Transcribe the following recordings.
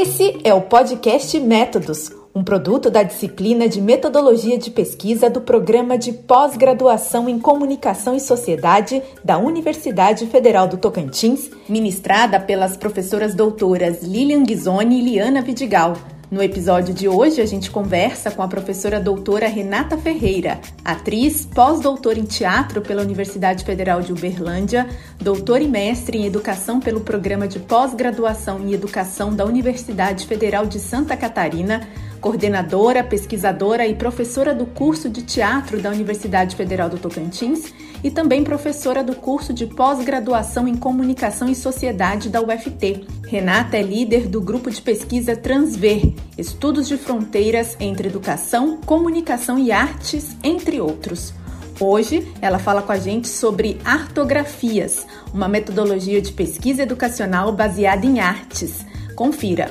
Esse é o podcast Métodos, um produto da disciplina de Metodologia de Pesquisa do Programa de Pós-Graduação em Comunicação e Sociedade da Universidade Federal do Tocantins, ministrada pelas professoras doutoras Lilian Ghisoni e Liana Vidigal. No episódio de hoje, a gente conversa com a professora doutora Renata Ferreira, atriz, pós-doutora em teatro pela Universidade Federal de Uberlândia, doutora e mestre em educação pelo Programa de Pós-Graduação em Educação da Universidade Federal de Santa Catarina, coordenadora, pesquisadora e professora do curso de teatro da Universidade Federal do Tocantins e também professora do curso de pós-graduação em comunicação e sociedade da UFT. Renata é líder do grupo de pesquisa Transver, estudos de fronteiras entre educação, comunicação e artes, entre outros. Hoje, ela fala com a gente sobre artografias, uma metodologia de pesquisa educacional baseada em artes. Confira!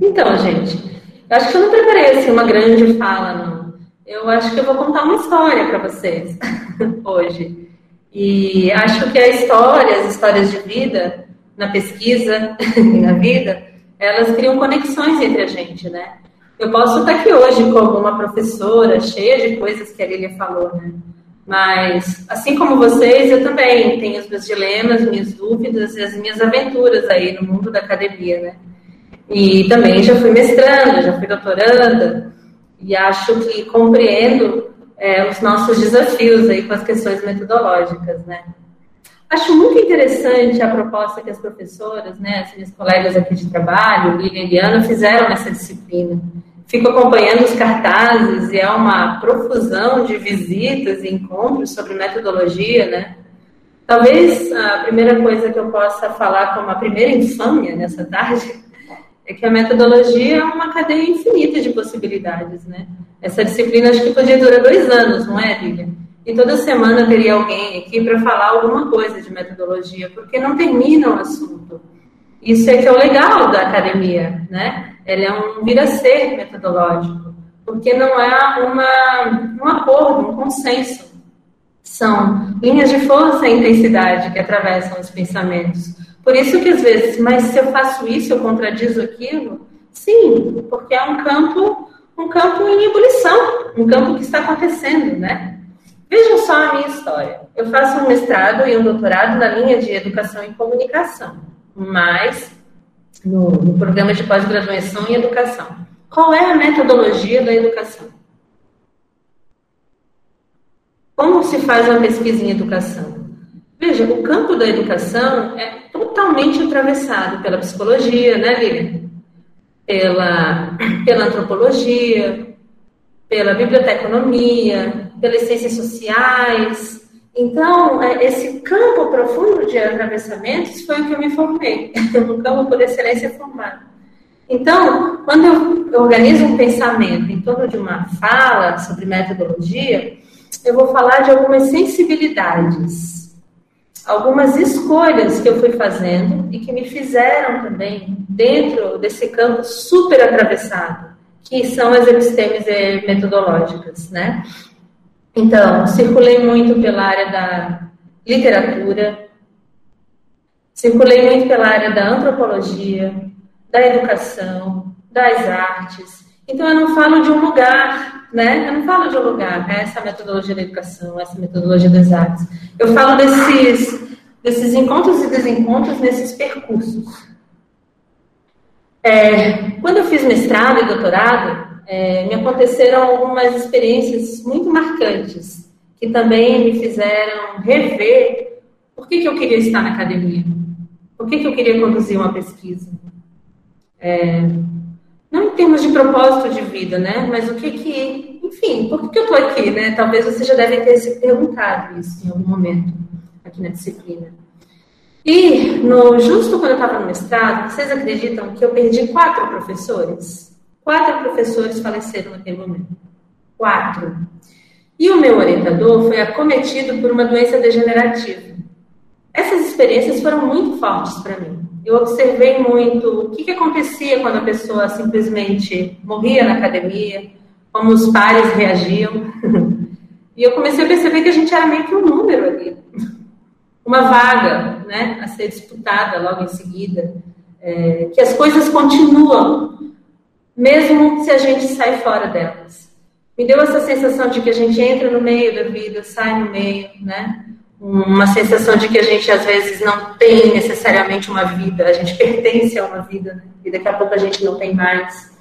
Então, gente, eu acho que eu não preparei assim, uma grande fala, não. Eu acho que eu vou contar uma história para vocês hoje. E acho que a história, as histórias de vida, na pesquisa e na vida, elas criam conexões entre a gente, né? Eu posso estar aqui hoje como uma professora cheia de coisas que a Lilia falou, né? Mas, assim como vocês, eu também tenho os meus dilemas, minhas dúvidas e as minhas aventuras aí no mundo da academia, né? E também já fui mestranda, já fui doutoranda, e acho que compreendo é, os nossos desafios aí com as questões metodológicas, né? Acho muito interessante a proposta que as professoras, né, as minhas colegas aqui de trabalho, Lívia e Eliana, fizeram nessa disciplina. Fico acompanhando os cartazes e é uma profusão de visitas e encontros sobre metodologia, né? Talvez a primeira coisa que eu possa falar como a primeira infâmia nessa tarde é que a metodologia é uma cadeia infinita de possibilidades, né? Essa disciplina acho que podia durar dois anos, não é, Lilian? E toda semana teria alguém aqui para falar alguma coisa de metodologia, porque não termina o assunto. Isso é que é o legal da academia, né? Ele é um vir-a-ser metodológico, porque não é uma, um acordo, um consenso. São linhas de força e intensidade que atravessam os pensamentos. Por isso que às vezes, mas se eu faço isso, eu contradizo aquilo? Sim, porque é um campo, um campo em ebulição, um campo que está acontecendo, né? Vejam só a minha história. Eu faço um mestrado e um doutorado na linha de educação e comunicação, mas no, no programa de pós-graduação em educação. Qual é a metodologia da educação? Como se faz uma pesquisa em educação? Veja, o campo da educação é totalmente atravessado pela psicologia, né, Lilian? Pela, pela antropologia, pela biblioteconomia, pelas ciências sociais. Então, é, esse campo profundo de atravessamentos foi o que eu me formei, um campo por excelência formado. Então, quando eu organizo um pensamento em torno de uma fala sobre metodologia, eu vou falar de algumas sensibilidades algumas escolhas que eu fui fazendo e que me fizeram também dentro desse campo super atravessado, que são as epistêmias metodológicas, né? Então, circulei muito pela área da literatura, circulei muito pela área da antropologia, da educação, das artes. Então, eu não falo de um lugar né? Eu não falo de um lugar, né? essa metodologia da educação, essa metodologia das artes. Eu falo desses, desses encontros e desencontros nesses percursos. É, quando eu fiz mestrado e doutorado, é, me aconteceram algumas experiências muito marcantes, que também me fizeram rever por que, que eu queria estar na academia, por que, que eu queria conduzir uma pesquisa. É, não em termos de propósito de vida, né? Mas o que que, enfim, por que, que eu estou aqui, né? Talvez você já deve ter se perguntado isso em algum momento aqui na disciplina. E no, justo quando eu estava no mestrado, vocês acreditam que eu perdi quatro professores? Quatro professores faleceram naquele momento. Quatro. E o meu orientador foi acometido por uma doença degenerativa. Essas experiências foram muito fortes para mim eu observei muito o que, que acontecia quando a pessoa simplesmente morria na academia, como os pares reagiam. E eu comecei a perceber que a gente era meio que um número ali. uma vaga né, a ser disputada logo em seguida, é, que as coisas continuam, mesmo se a gente sai fora delas. Me deu essa sensação de que a gente entra no meio da vida, sai no meio, né? Uma sensação de que a gente às vezes não tem necessariamente uma vida, a gente pertence a uma vida, né? e daqui a pouco a gente não tem mais.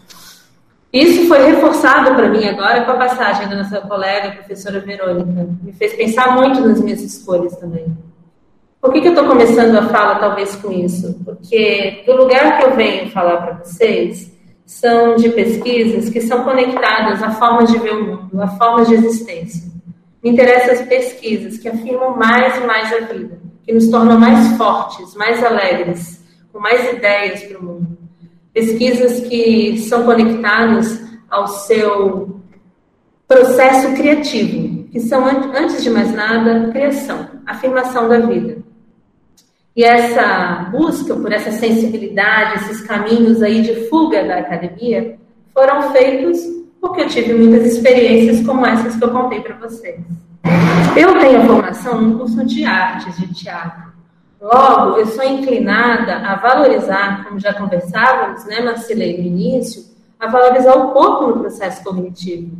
Isso foi reforçado para mim agora com a passagem da nossa colega, a professora Verônica. Me fez pensar muito nas minhas escolhas também. Por que, que eu estou começando a fala talvez com isso? Porque do lugar que eu venho falar para vocês são de pesquisas que são conectadas a formas de ver o mundo, a formas de existência. Me interessam as pesquisas que afirmam mais e mais a vida, que nos tornam mais fortes, mais alegres, com mais ideias para o mundo pesquisas que são conectadas ao seu processo criativo, que são, antes de mais nada, criação, afirmação da vida. E essa busca por essa sensibilidade, esses caminhos aí de fuga da academia, foram feitos porque eu tive muitas experiências como essas que eu contei para vocês. Eu tenho formação no curso de artes de teatro. Logo, eu sou inclinada a valorizar, como já conversávamos, né, Marcilei, no início, a valorizar o corpo no processo cognitivo.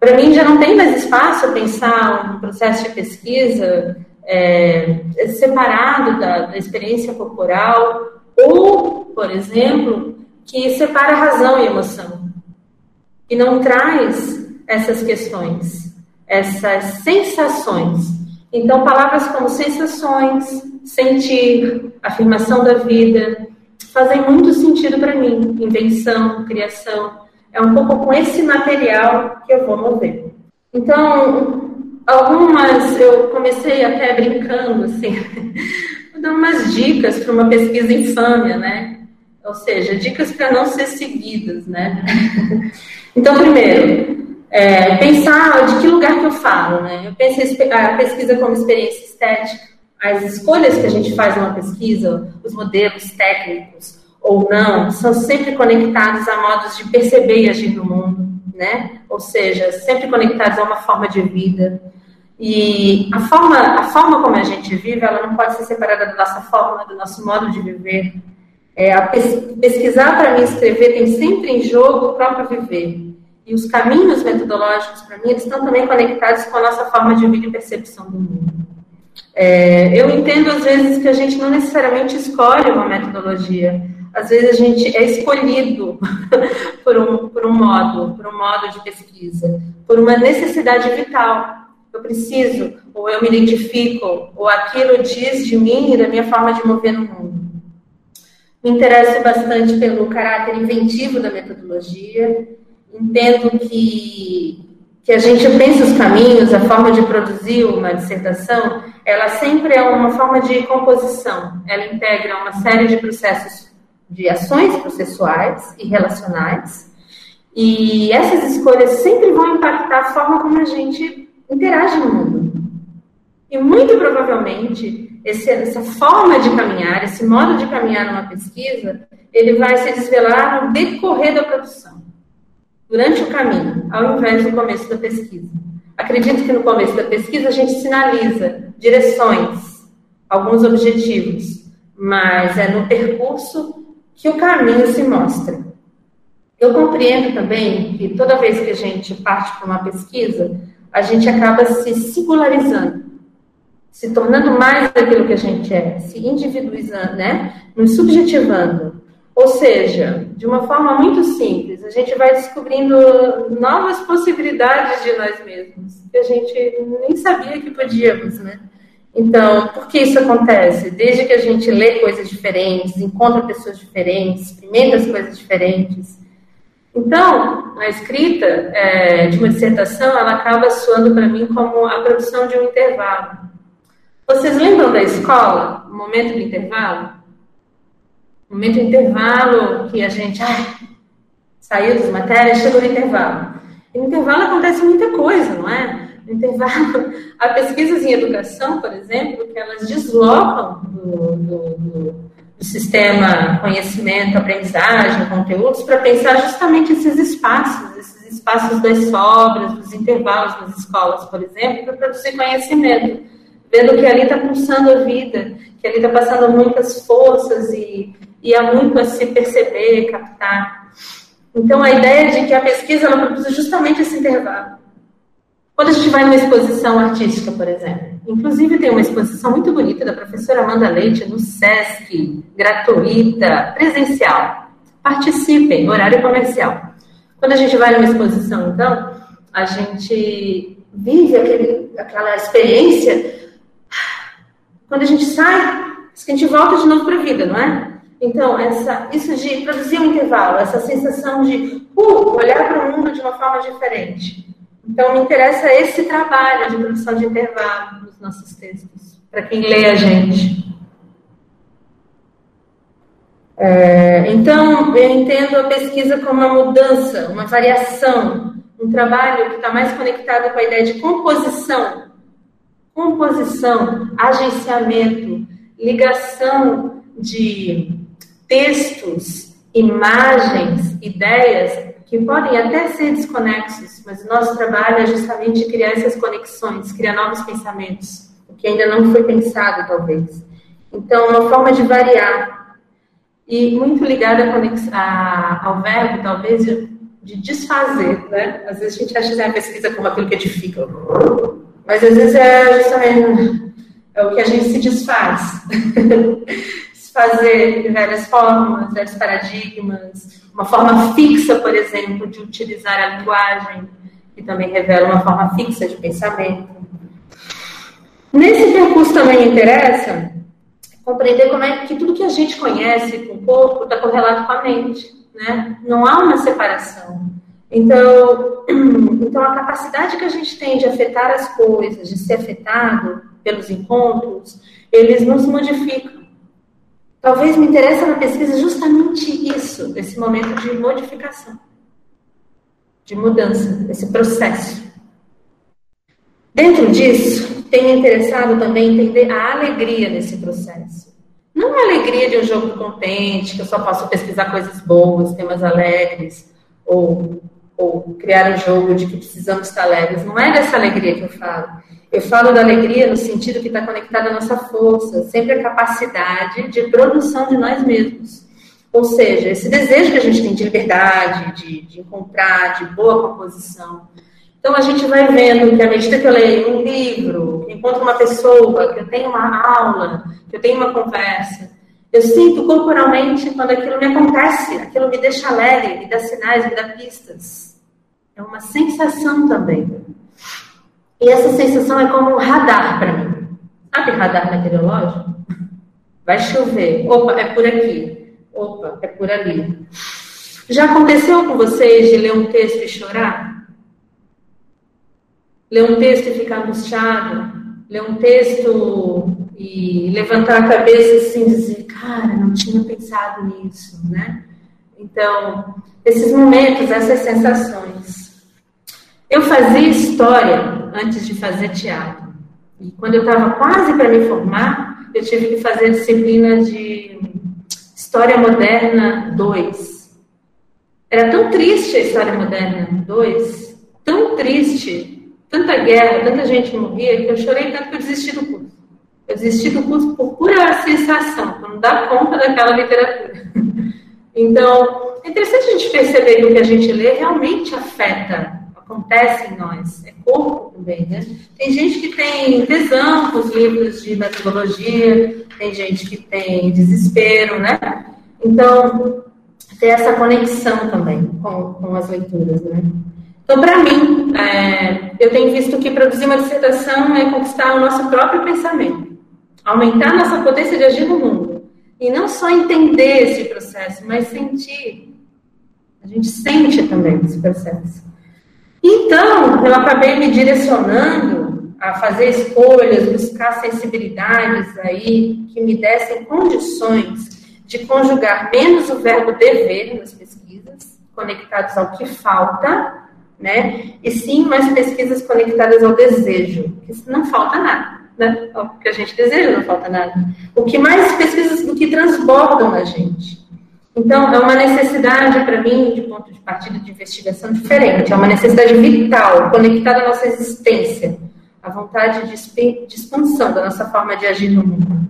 Para mim, já não tem mais espaço pensar um processo de pesquisa é, separado da, da experiência corporal, ou, por exemplo, que separa razão e emoção, que não traz essas questões, essas sensações. Então, palavras como sensações, sentir, afirmação da vida, fazem muito sentido para mim. Invenção, criação. É um pouco com esse material que eu vou mover. Então, algumas, eu comecei até brincando, assim, dando umas dicas para uma pesquisa infâmia, né? Ou seja, dicas para não ser seguidas, né? Então, primeiro, é, pensar de que lugar que eu falo, né? Eu pensei a pesquisa como experiência estética, as escolhas que a gente faz numa pesquisa, os modelos técnicos ou não, são sempre conectados a modos de perceber e agir no mundo, né? Ou seja, sempre conectados a uma forma de vida. E a forma, a forma como a gente vive, ela não pode ser separada da nossa forma, do nosso modo de viver. É, pesquisar para mim, escrever, tem sempre em jogo o próprio viver. E os caminhos metodológicos, para mim, eles estão também conectados com a nossa forma de vida e percepção do mundo. É, eu entendo, às vezes, que a gente não necessariamente escolhe uma metodologia. Às vezes a gente é escolhido por um, por um modo, por um modo de pesquisa, por uma necessidade vital. Eu preciso, ou eu me identifico, ou aquilo diz de mim e da minha forma de mover no mundo. Me interesso bastante pelo caráter inventivo da metodologia. Entendo que que a gente pensa os caminhos, a forma de produzir uma dissertação, ela sempre é uma forma de composição. Ela integra uma série de processos, de ações processuais e relacionais. E essas escolhas sempre vão impactar a forma como a gente interage no mundo. E muito provavelmente, esse, essa forma de caminhar, esse modo de caminhar numa pesquisa, ele vai se desvelar no decorrer da produção durante o caminho, ao invés do começo da pesquisa. Acredito que no começo da pesquisa a gente sinaliza direções, alguns objetivos, mas é no percurso que o caminho se mostra. Eu compreendo também que toda vez que a gente parte para uma pesquisa, a gente acaba se singularizando, se tornando mais daquilo que a gente é, se individualizando, né? Nos subjetivando, ou seja, de uma forma muito simples, a gente vai descobrindo novas possibilidades de nós mesmos, que a gente nem sabia que podíamos, né? Então, por que isso acontece? Desde que a gente lê coisas diferentes, encontra pessoas diferentes, experimenta as coisas diferentes. Então, a escrita é, de uma dissertação, ela acaba soando para mim como a produção de um intervalo. Vocês lembram da escola, o momento do intervalo? momento intervalo que a gente ah, saiu das matérias, chegou no intervalo. E no intervalo acontece muita coisa, não é? Intervalo, há pesquisas em educação, por exemplo, que elas deslocam do, do, do, do sistema conhecimento, aprendizagem, conteúdos, para pensar justamente esses espaços, esses espaços das sobras, dos intervalos nas escolas, por exemplo, para produzir conhecimento. vendo que ali está pulsando a vida, que ali está passando muitas forças e, e há muito a se perceber, captar. Então, a ideia de que a pesquisa ela produz justamente esse intervalo. Quando a gente vai numa exposição artística, por exemplo, inclusive tem uma exposição muito bonita da professora Amanda Leite no SESC, gratuita, presencial. Participem, horário comercial. Quando a gente vai numa exposição, então, a gente vive aquele, aquela experiência. Quando a gente sai, a gente volta de novo para a vida, não é? Então, essa, isso de produzir um intervalo, essa sensação de uh, olhar para o mundo de uma forma diferente. Então, me interessa esse trabalho de produção de intervalo nos nossos textos, para quem lê a gente. É, então, eu entendo a pesquisa como uma mudança, uma variação, um trabalho que está mais conectado com a ideia de composição. Composição, agenciamento, ligação de textos, imagens, ideias que podem até ser desconexos, mas o nosso trabalho é justamente criar essas conexões, criar novos pensamentos, o que ainda não foi pensado, talvez. Então, uma forma de variar e muito ligada ao verbo, talvez, de, de, desfazer, né? Às vezes a gente acha que a pesquisa como aquilo que edifica, mas às vezes é justamente é o que a gente se desfaz. desfazer de formas, vários paradigmas, uma forma fixa, por exemplo, de utilizar a linguagem, que também revela uma forma fixa de pensamento. Nesse percurso também interessa compreender como é que tudo que a gente conhece com o corpo está correlato com a mente, né? Não há uma separação. Então, então a capacidade que a gente tem de afetar as coisas, de ser afetado pelos encontros, eles nos modificam. Talvez me interesse na pesquisa justamente isso, esse momento de modificação, de mudança, esse processo. Dentro disso, tenho interessado também entender a alegria desse processo. Não a alegria de um jogo contente, que eu só posso pesquisar coisas boas, temas alegres, ou, ou criar um jogo de que precisamos estar alegres. Não é dessa alegria que eu falo. Eu falo da alegria no sentido que está conectada à nossa força, sempre a capacidade de produção de nós mesmos. Ou seja, esse desejo que a gente tem de liberdade, de, de encontrar, de boa composição. Então a gente vai vendo que à medida que eu leio um livro, que encontro uma pessoa, que eu tenho uma aula, que eu tenho uma conversa, eu sinto corporalmente quando aquilo me acontece, aquilo me deixa alegre, me dá sinais, me dá pistas. É uma sensação também. E essa sensação é como um radar para mim. Sabe radar meteorológico? Vai chover. Opa, é por aqui. Opa, é por ali. Já aconteceu com vocês de ler um texto e chorar? Ler um texto e ficar angustiado? Ler um texto e levantar a cabeça assim dizer, cara, não tinha pensado nisso, né? Então, esses momentos, essas sensações. Eu fazia história antes de fazer teatro. E quando eu estava quase para me formar, eu tive que fazer a disciplina de História Moderna 2. Era tão triste a História Moderna 2, tão triste, tanta guerra, tanta gente morria, que eu chorei tanto que eu desisti do curso. Eu desisti do curso por pura sensação, por não dar conta daquela literatura. Então, é interessante a gente perceber que o que a gente lê realmente afeta acontece em nós, é corpo também, né? Tem gente que tem tesão com os livros de metodologia, tem gente que tem desespero, né? Então, tem essa conexão também com, com as leituras, né? Então, para mim, é, eu tenho visto que produzir uma dissertação é conquistar o nosso próprio pensamento, aumentar nossa potência de agir no mundo. E não só entender esse processo, mas sentir. A gente sente também esse processo. Então, eu acabei me direcionando a fazer escolhas, buscar sensibilidades aí que me dessem condições de conjugar menos o verbo dever nas pesquisas, conectados ao que falta, né? E sim mais pesquisas conectadas ao desejo, que não falta nada, né? O que a gente deseja não falta nada. O que mais pesquisas do que transbordam na gente. Então, é uma necessidade para mim, de ponto de partida de investigação diferente, é uma necessidade vital, conectada à nossa existência. a vontade de, de expansão da nossa forma de agir no mundo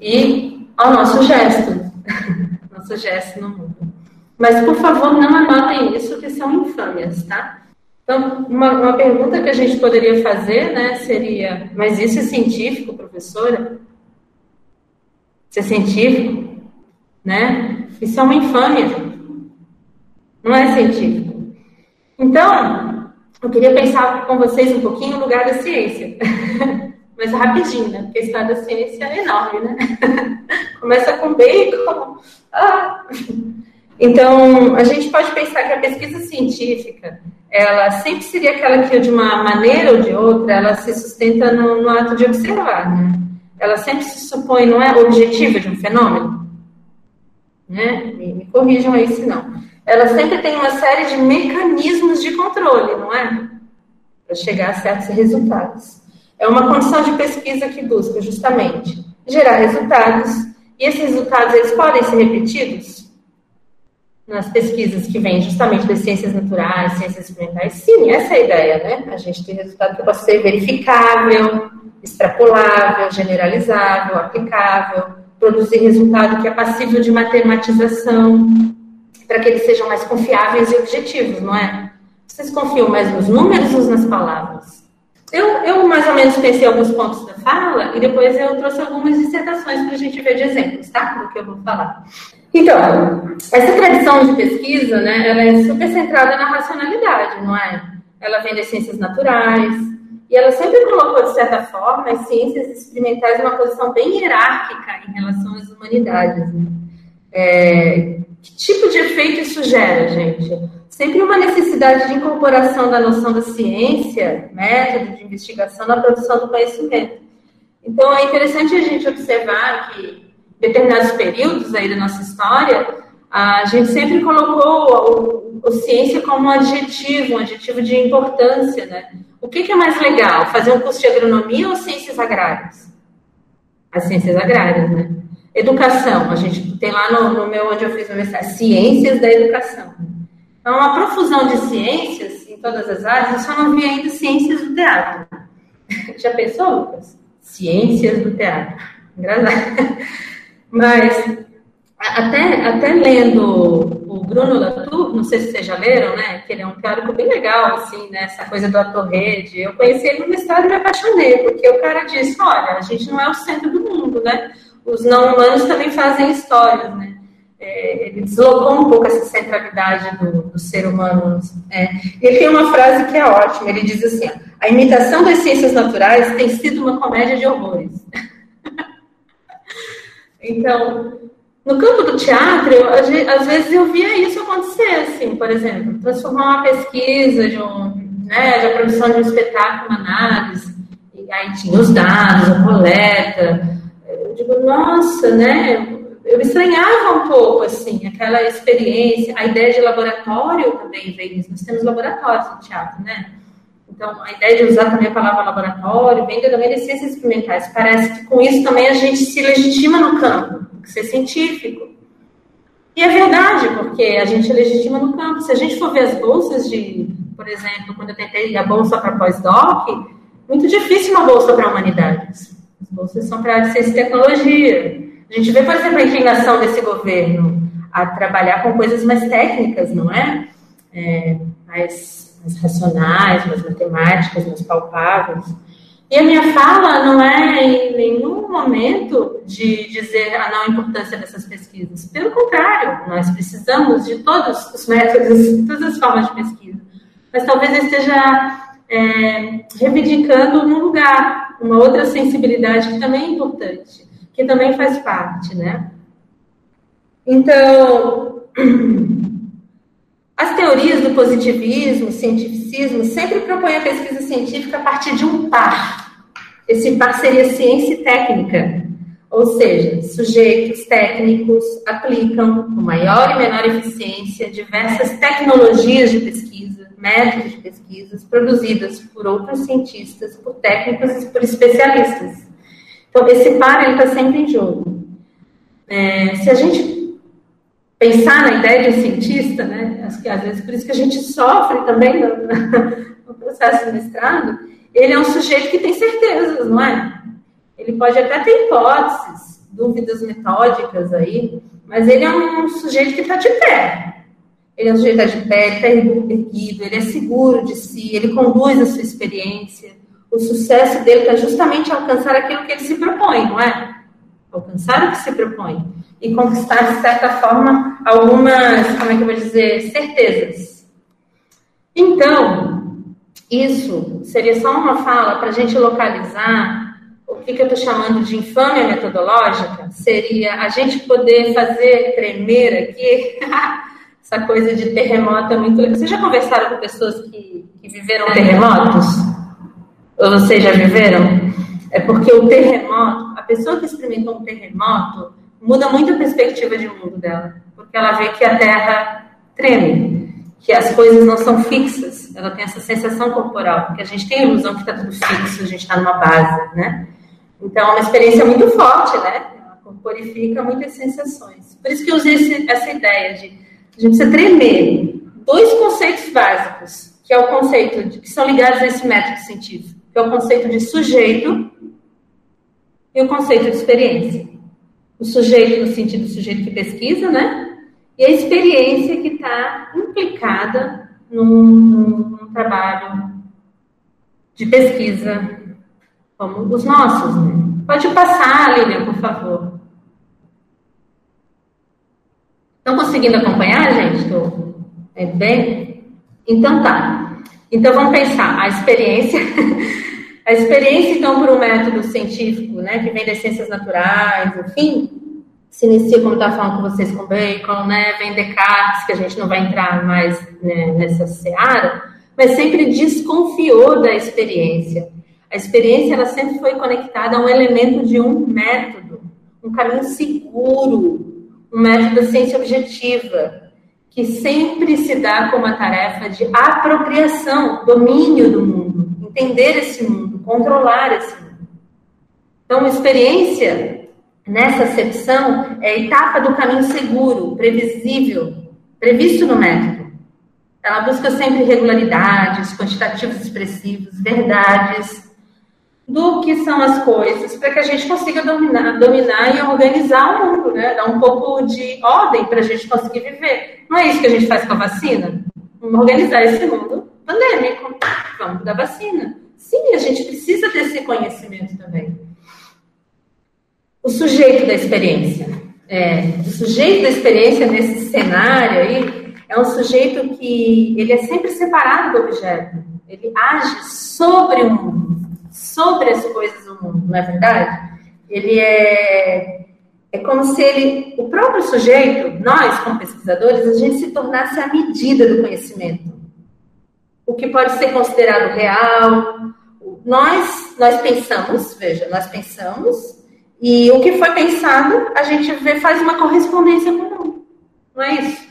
e ao nosso gesto, nosso gesto no mundo. Mas, por favor, não anotem isso, que são infâmias, tá? Então, uma, uma pergunta que a gente poderia fazer, né, seria, mas isso é científico, professora? Isso é científico? Né? Isso é uma infâmia. Não é científico. Então, eu queria pensar com vocês um pouquinho no lugar da ciência. Mas rapidinho, né? Porque a história da ciência é enorme, né? Começa com bacon. Ah. Então, a gente pode pensar que a pesquisa científica, ela sempre seria aquela que, de uma maneira ou de outra, ela se sustenta no, no ato de observar, né? Ela sempre se supõe, não é objetivo de um fenômeno? Né? Me, me corrijam aí se não. Ela sempre tem uma série de mecanismos de controle, não é? Para chegar a certos resultados. É uma condição de pesquisa que busca justamente gerar resultados, e esses resultados eles podem ser repetidos nas pesquisas que vêm justamente das ciências naturais, ciências experimentais. Sim, essa é a ideia, né? A gente tem resultado que pode ser verificável, extrapolável, generalizável, aplicável, produzir resultado que é passível de matematização, para que eles sejam mais confiáveis e objetivos, não é? Vocês confiam mais nos números ou nas palavras? Eu, eu mais ou menos pensei alguns pontos da fala e depois eu trouxe algumas dissertações para a gente ver de exemplos, tá? Do que eu vou falar. Então, essa tradição de pesquisa, né, ela é super centrada na racionalidade, não é? Ela vem das ciências naturais, e ela sempre colocou, de certa forma, as ciências experimentais numa posição bem hierárquica em relação às humanidades. Né? É, que tipo de efeito isso gera, gente? Sempre uma necessidade de incorporação da noção da ciência, método de investigação na produção do conhecimento. Então, é interessante a gente observar que, determinados períodos aí da nossa história, a gente sempre colocou a, a ciência como um adjetivo, um adjetivo de importância, né? O que, que, é mais legal? Fazer um curso de agronomia ou ciências agrárias? As ciências agrárias, né? Educação, a gente tem lá no, no meu, onde eu fiz o mestrado, ciências da educação. Então, uma profusão de ciências em todas as áreas, eu só não vi ainda ciências do teatro. Já pensou, Lucas? Ciências do teatro. Engraçado. Mas, até, até lendo o Bruno Latour, não sei se vocês já leram, né? Que ele é um teórico bem legal, assim, né? Essa coisa do ator-rede. Eu conheci ele no mestrado e me apaixonei, porque o cara disse, olha, a gente não é o centro do mundo, né? Os não humanos também fazem histórias, né? É, ele deslocou um pouco essa centralidade do, do ser humano. É. Ele tem uma frase que é ótima, ele diz assim, a imitação das ciências naturais tem sido uma comédia de horrores. então, no campo do teatro, eu, às vezes eu via isso acontecer, assim, por exemplo, transformar uma pesquisa de, um, né, de produção de um espetáculo, uma análise, e aí tinha os dados, a coleta. Eu digo, nossa, né? Eu estranhava um pouco, assim, aquela experiência, a ideia de laboratório também isso. Nós temos laboratórios no teatro, né? Então, a ideia de usar também a palavra laboratório vem também das ciências experimentais. Parece que com isso também a gente se legitima no campo ser científico. E é verdade, porque a gente legitima no campo. Se a gente for ver as bolsas de, por exemplo, quando eu tentei a bolsa para pós-doc, muito difícil uma bolsa para humanidades. As bolsas são para ciência e tecnologia. A gente vê, por exemplo, a inclinação desse governo a trabalhar com coisas mais técnicas, não é? é mais, mais racionais, mais matemáticas, mais palpáveis. E a minha fala não é em nenhum momento de dizer a não importância dessas pesquisas. Pelo contrário, nós precisamos de todos os métodos, todas as formas de pesquisa. Mas talvez eu esteja é, reivindicando um lugar, uma outra sensibilidade que também é importante, que também faz parte, né? Então, as teorias do positivismo, cientificismo, sempre propõem a pesquisa científica a partir de um par esse par seria ciência e técnica, ou seja, sujeitos técnicos aplicam com maior e menor eficiência diversas tecnologias de pesquisa, métodos de pesquisas produzidas por outros cientistas, por técnicos e por especialistas. Então, esse par está sempre em jogo. É, se a gente pensar na ideia de cientista, né, acho que às vezes por isso que a gente sofre também no, no processo de mestrado, ele é um sujeito que tem certezas, não é? Ele pode até ter hipóteses, dúvidas metódicas aí, mas ele é um sujeito que está de pé. Ele é um sujeito que está de pé, ele está erguido, ele é seguro de si, ele conduz a sua experiência. O sucesso dele está justamente alcançar aquilo que ele se propõe, não é? Alcançar o que se propõe. E conquistar, de certa forma, algumas, como é que eu vou dizer, certezas. Então, isso seria só uma fala para a gente localizar o que, que eu estou chamando de infâmia metodológica seria a gente poder fazer tremer aqui. Essa coisa de terremoto é muito. Vocês já conversaram com pessoas que, que viveram terremotos? Ou vocês já viveram? É porque o terremoto, a pessoa que experimentou um terremoto, muda muito a perspectiva de mundo dela. Porque ela vê que a Terra treme, que as coisas não são fixas. Ela tem essa sensação corporal, porque a gente tem a ilusão que está tudo fixo, a gente está numa base, né? Então, é uma experiência muito forte, né? Ela corporifica muitas sensações. Por isso que eu usei esse, essa ideia de a gente precisa tremer dois conceitos básicos, que é o conceito de, que são ligados a esse método científico, que é o conceito de sujeito e o conceito de experiência. O sujeito no sentido do sujeito que pesquisa, né? E a experiência que está implicada num, num trabalho de pesquisa como os nossos. Né? Pode passar, Lilian, por favor. Estão conseguindo acompanhar, gente? Estou é bem? Então tá. Então vamos pensar a experiência. a experiência, então, por um método científico, né, que vem das ciências naturais, enfim, se inicia, como estava falando com vocês, com Bacon, né, vem Descartes, que a gente não vai entrar mais né, nessa seara, mas sempre desconfiou da experiência. A experiência ela sempre foi conectada a um elemento de um método, um caminho seguro, um método da ciência objetiva, que sempre se dá como a tarefa de apropriação, domínio do mundo, entender esse mundo, controlar esse mundo. Então, experiência, nessa acepção, é a etapa do caminho seguro, previsível, previsto no método. Ela busca sempre regularidades, quantitativos expressivos, verdades, do que são as coisas para que a gente consiga dominar, dominar e organizar o mundo, né? Dar um pouco de ordem para a gente conseguir viver. Não é isso que a gente faz com a vacina? Vamos organizar esse mundo pandêmico. Vamos dar vacina. Sim, a gente precisa desse conhecimento também. O sujeito da experiência. É, o sujeito da experiência nesse cenário aí é um sujeito que ele é sempre separado do objeto. Ele age sobre o mundo sobre as coisas do mundo, não é verdade? Ele é, é como se ele, o próprio sujeito, nós como pesquisadores, a gente se tornasse a medida do conhecimento. O que pode ser considerado real. Nós, nós pensamos, veja, nós pensamos, e o que foi pensado, a gente vê, faz uma correspondência comum. Não é isso?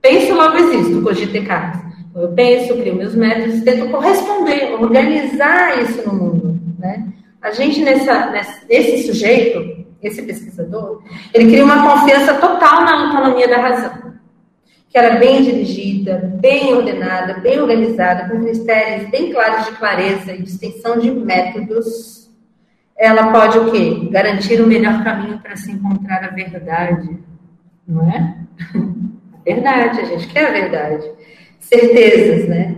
Penso, logo existo, cogito Descartes. Eu penso, crio meus métodos, tento corresponder, organizar isso no mundo. Né? A gente, nessa, nesse sujeito, esse pesquisador, ele cria uma confiança total na autonomia da razão, que era bem dirigida, bem ordenada, bem organizada, com critérios bem claros de clareza e distinção de métodos. Ela pode o quê? Garantir o melhor caminho para se encontrar a verdade, não é? Verdade, a gente quer a verdade. Certezas, né?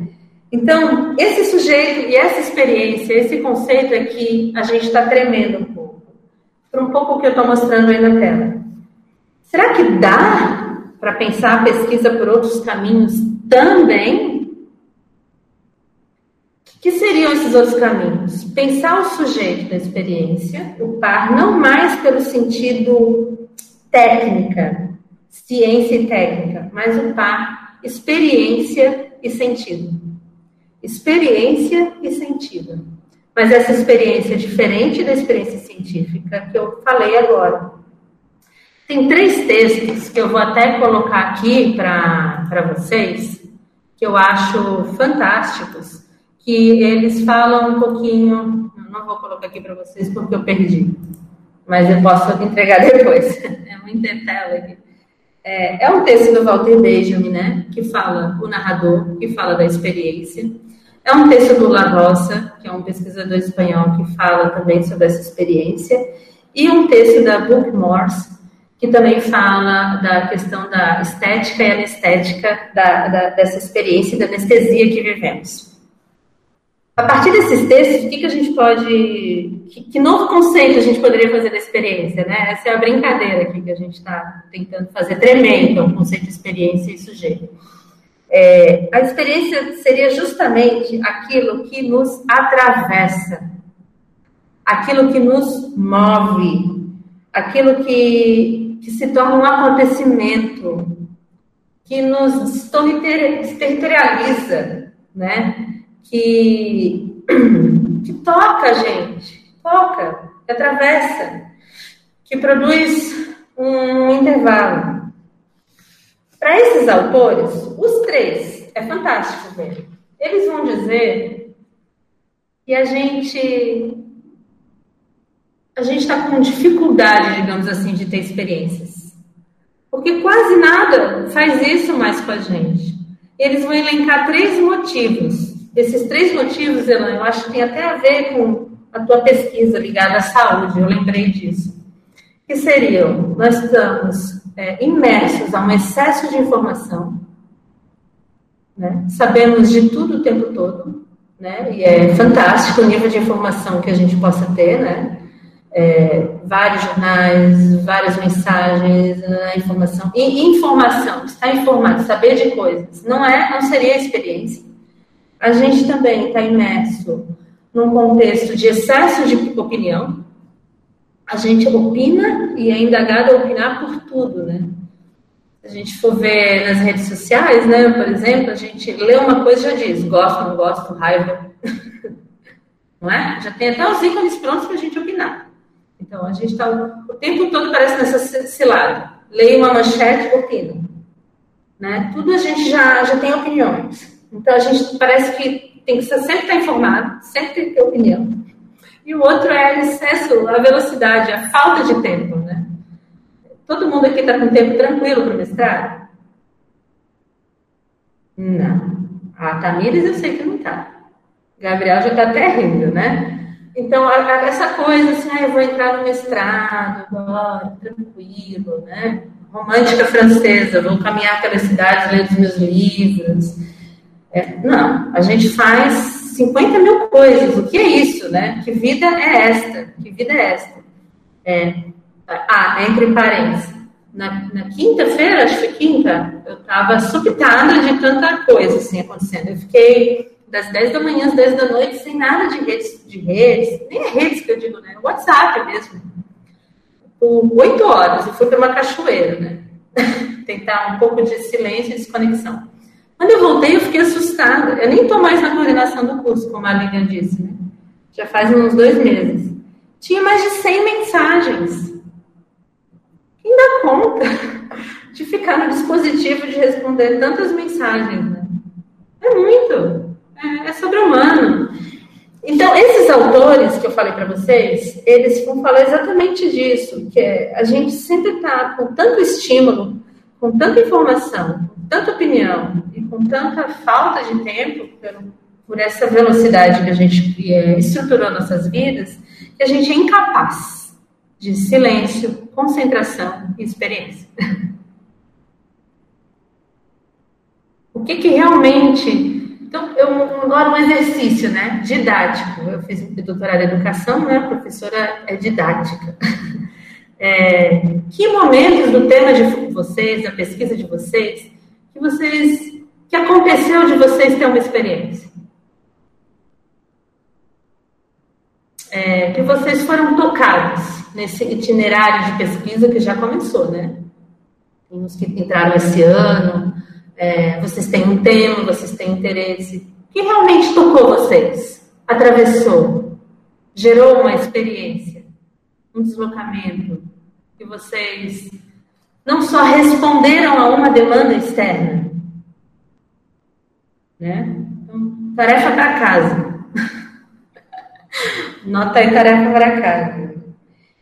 Então, esse sujeito e essa experiência, esse conceito é que a gente está tremendo um pouco. Por um pouco que eu estou mostrando aí na tela. Será que dá para pensar a pesquisa por outros caminhos também? Que seriam esses outros caminhos? Pensar o sujeito da experiência, o par, não mais pelo sentido técnica, ciência e técnica, mas o par experiência e sentido experiência e sentido. Mas essa experiência é diferente da experiência científica que eu falei agora. Tem três textos que eu vou até colocar aqui para vocês, que eu acho fantásticos, que eles falam um pouquinho. Não vou colocar aqui para vocês porque eu perdi, mas eu posso entregar depois. É muita tela aqui. É, é um texto do Walter Benjamin, né, que fala, o narrador, que fala da experiência. É um texto do La Roça, que é um pesquisador espanhol que fala também sobre essa experiência, e um texto da Bookmores, que também fala da questão da estética e anestética da, da, dessa experiência da anestesia que vivemos. A partir desses textos, o que, que a gente pode. Que, que, novo conceito a gente poderia fazer da experiência, né? Essa é a brincadeira aqui que a gente está tentando fazer, tremendo o conceito de experiência e sujeito. É, a experiência seria justamente aquilo que nos atravessa, aquilo que nos move, aquilo que, que se torna um acontecimento, que nos territorializa, né? Que, que toca a gente, toca, que atravessa, que produz um intervalo. Para esses autores, os três, é fantástico ver, eles vão dizer que a gente a gente está com dificuldade, digamos assim, de ter experiências. Porque quase nada faz isso mais com a gente. Eles vão elencar três motivos esses três motivos, Elan, eu acho que tem até a ver com a tua pesquisa ligada à saúde, eu lembrei disso. Que seriam, nós estamos é, imersos a um excesso de informação, né? sabemos de tudo o tempo todo, né? e é fantástico o nível de informação que a gente possa ter, né? É, vários jornais, várias mensagens, informação. E informação, estar informado, saber de coisas, não é, não seria experiência. A gente também está imerso num contexto de excesso de opinião. A gente opina e é indagado a opinar por tudo, né? Se a gente for ver nas redes sociais, né, por exemplo, a gente lê uma coisa e já diz gosto, não gosto, raiva. não é? Já tem até os ícones prontos para a gente opinar. Então, a gente está o tempo todo parece nessa cilada. Leia uma manchete, opina. Né? Tudo a gente já, já tem opiniões. Então a gente parece que tem que sempre estar informado, sempre ter opinião. E o outro é o excesso, a velocidade, a falta de tempo, né? Todo mundo aqui está com tempo tranquilo para o mestrado? Não. A Tamires eu sei que não está. Gabriel já está até rindo, né? Então, essa coisa assim, ah, eu vou entrar no mestrado agora, tranquilo, né? Romântica francesa, vou caminhar pelas cidades, ler os meus livros. É, não, a gente faz 50 mil coisas. O que é isso, né? Que vida é esta? Que vida é esta? É, ah, entre parênteses. Na, na quinta-feira, acho que quinta, eu estava subitada de tanta coisa assim acontecendo. Eu fiquei das 10 da manhã às 10 da noite sem nada de redes, de redes, nem redes que eu digo, né? WhatsApp mesmo. Por 8 horas, eu fui para uma cachoeira, né? Tentar um pouco de silêncio e desconexão. Quando eu voltei, eu fiquei assustada. Eu nem estou mais na coordenação do curso, como a Lilian disse, né? Já faz uns dois meses. Tinha mais de 100 mensagens. Quem dá conta de ficar no dispositivo de responder tantas mensagens? Né? É muito. É, é sobre-humano. Então, esses autores que eu falei para vocês, eles vão falar exatamente disso, que é, a gente sempre está com tanto estímulo, com tanta informação, tanta opinião, com tanta falta de tempo, por, por essa velocidade que a gente é, estruturou nossas vidas, que a gente é incapaz de silêncio, concentração e experiência. o que, que realmente. Então, eu agora um exercício né, didático. Eu fiz doutorado em educação, né? A professora é didática. É, que momentos do tema de vocês, da pesquisa de vocês, que vocês que aconteceu de vocês ter uma experiência? É, que vocês foram tocados nesse itinerário de pesquisa que já começou, né? Tem uns que entraram esse ano, é, vocês têm um tema, vocês têm interesse. O que realmente tocou vocês? Atravessou? Gerou uma experiência? Um deslocamento? Que vocês não só responderam a uma demanda externa, né? Então, tarefa para casa. Nota aí tarefa para casa.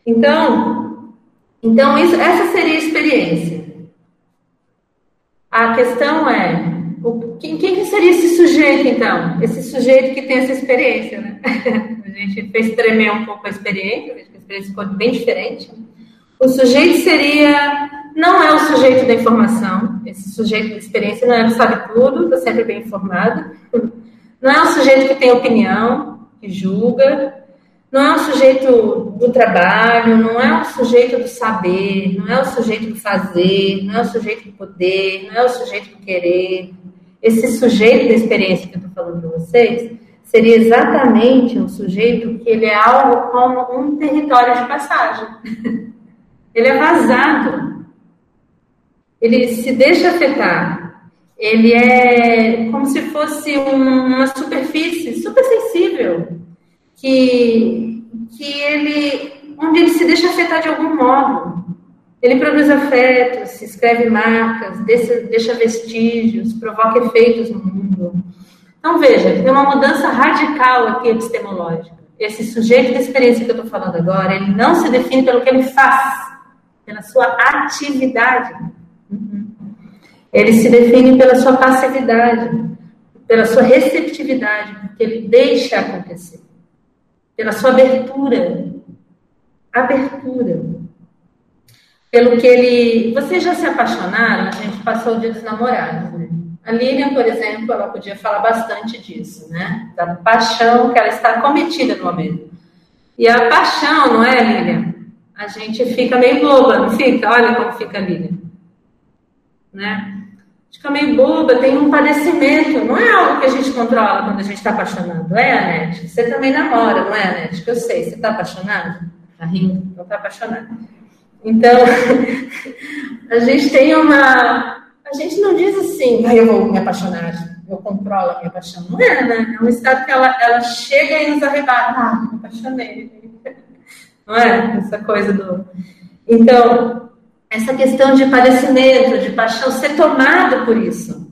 Então, então isso, essa seria a experiência. A questão é quem, quem seria esse sujeito, então? Esse sujeito que tem essa experiência, né? A gente fez tremer um pouco a experiência, a experiência ficou bem diferente. O sujeito seria, não é o sujeito da informação, esse sujeito da experiência não é o sabe tudo, está sempre bem informado. Não é o sujeito que tem opinião, que julga, não é o sujeito do trabalho, não é o sujeito do saber, não é o sujeito do fazer, não é o sujeito do poder, não é o sujeito do querer. Esse sujeito da experiência que eu estou falando para vocês seria exatamente um sujeito que ele é algo como um território de passagem. ele é vazado. Ele se deixa afetar. Ele é como se fosse uma superfície super sensível que, que ele, onde ele se deixa afetar de algum modo. Ele produz afetos, escreve marcas, deixa, deixa vestígios, provoca efeitos no mundo. Então, veja, tem uma mudança radical aqui epistemológica. Esse sujeito de experiência que eu estou falando agora, ele não se define pelo que ele faz, pela sua atividade. Uhum. Ele se define pela sua passividade, pela sua receptividade, porque ele deixa acontecer pela sua abertura. Abertura. Pelo que ele. Vocês já se apaixonaram? A gente passou o dia dos namorados, né? A Lilian, por exemplo, ela podia falar bastante disso, né? Da paixão que ela está cometida no momento. E a paixão, não é, Lilian? A gente fica meio boba, não fica? Olha como fica a Lilian. Né? fica meio boba, tem um padecimento. Não é algo que a gente controla quando a gente está apaixonado, é, Anete? Você também namora, não é, Anete? Eu sei, você está apaixonado? Tá rindo? Não está apaixonado. Então, a gente tem uma. A gente não diz assim, ah, eu vou me apaixonar, eu controlo a minha paixão. Não é, né? É um estado que ela, ela chega e nos arrebata. Ah, me apaixonei. Não é? Essa coisa do. Então, essa questão de padecimento, de paixão, ser tomado por isso.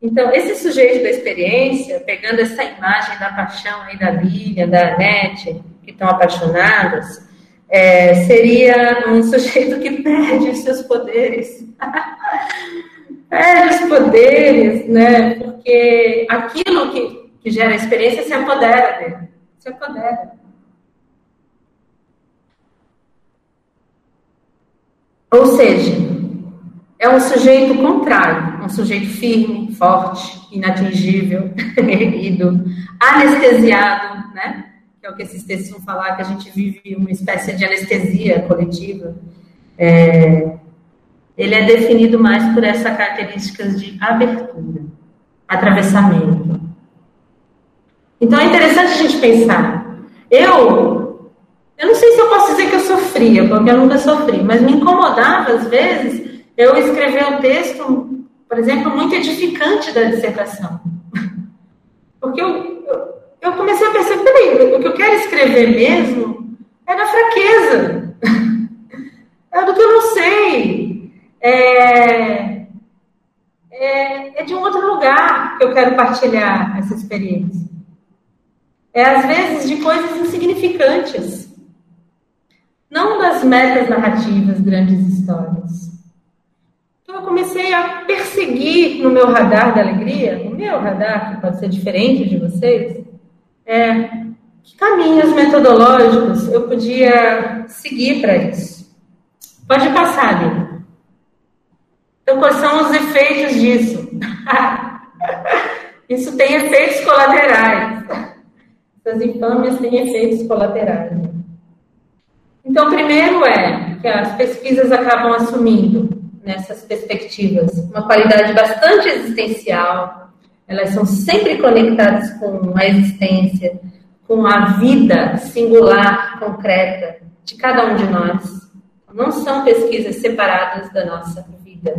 Então, esse sujeito da experiência, pegando essa imagem da paixão aí da Lívia, da Anete, que estão apaixonadas, é, seria um sujeito que perde os seus poderes. perde os poderes, né? Porque aquilo que, que gera a experiência se apodera dele. Se apodera. Ou seja, é um sujeito contrário, um sujeito firme, forte, inatingível, erguido, anestesiado, né? Que é o que esses textos vão falar, que a gente vive uma espécie de anestesia coletiva. É... Ele é definido mais por essas características de abertura, atravessamento. Então é interessante a gente pensar. Eu eu não sei se eu posso dizer que eu sofria, porque eu nunca sofri, mas me incomodava, às vezes, eu escrever um texto, por exemplo, muito edificante da dissertação. Porque eu, eu, eu comecei a perceber, peraí, o que eu quero escrever mesmo é da fraqueza. É do que eu não sei. É, é, é de um outro lugar que eu quero partilhar essa experiência. É, às vezes, de coisas insignificantes não das metas narrativas, grandes histórias. Então eu comecei a perseguir no meu radar da alegria, o meu radar, que pode ser diferente de vocês, é, que caminhos metodológicos eu podia seguir para isso. Pode passar, Lili. Então, quais são os efeitos disso? isso tem efeitos colaterais. Essas infâmias têm efeitos colaterais. Então, primeiro é que as pesquisas acabam assumindo nessas perspectivas uma qualidade bastante existencial, elas são sempre conectadas com a existência, com a vida singular, concreta de cada um de nós. Não são pesquisas separadas da nossa vida.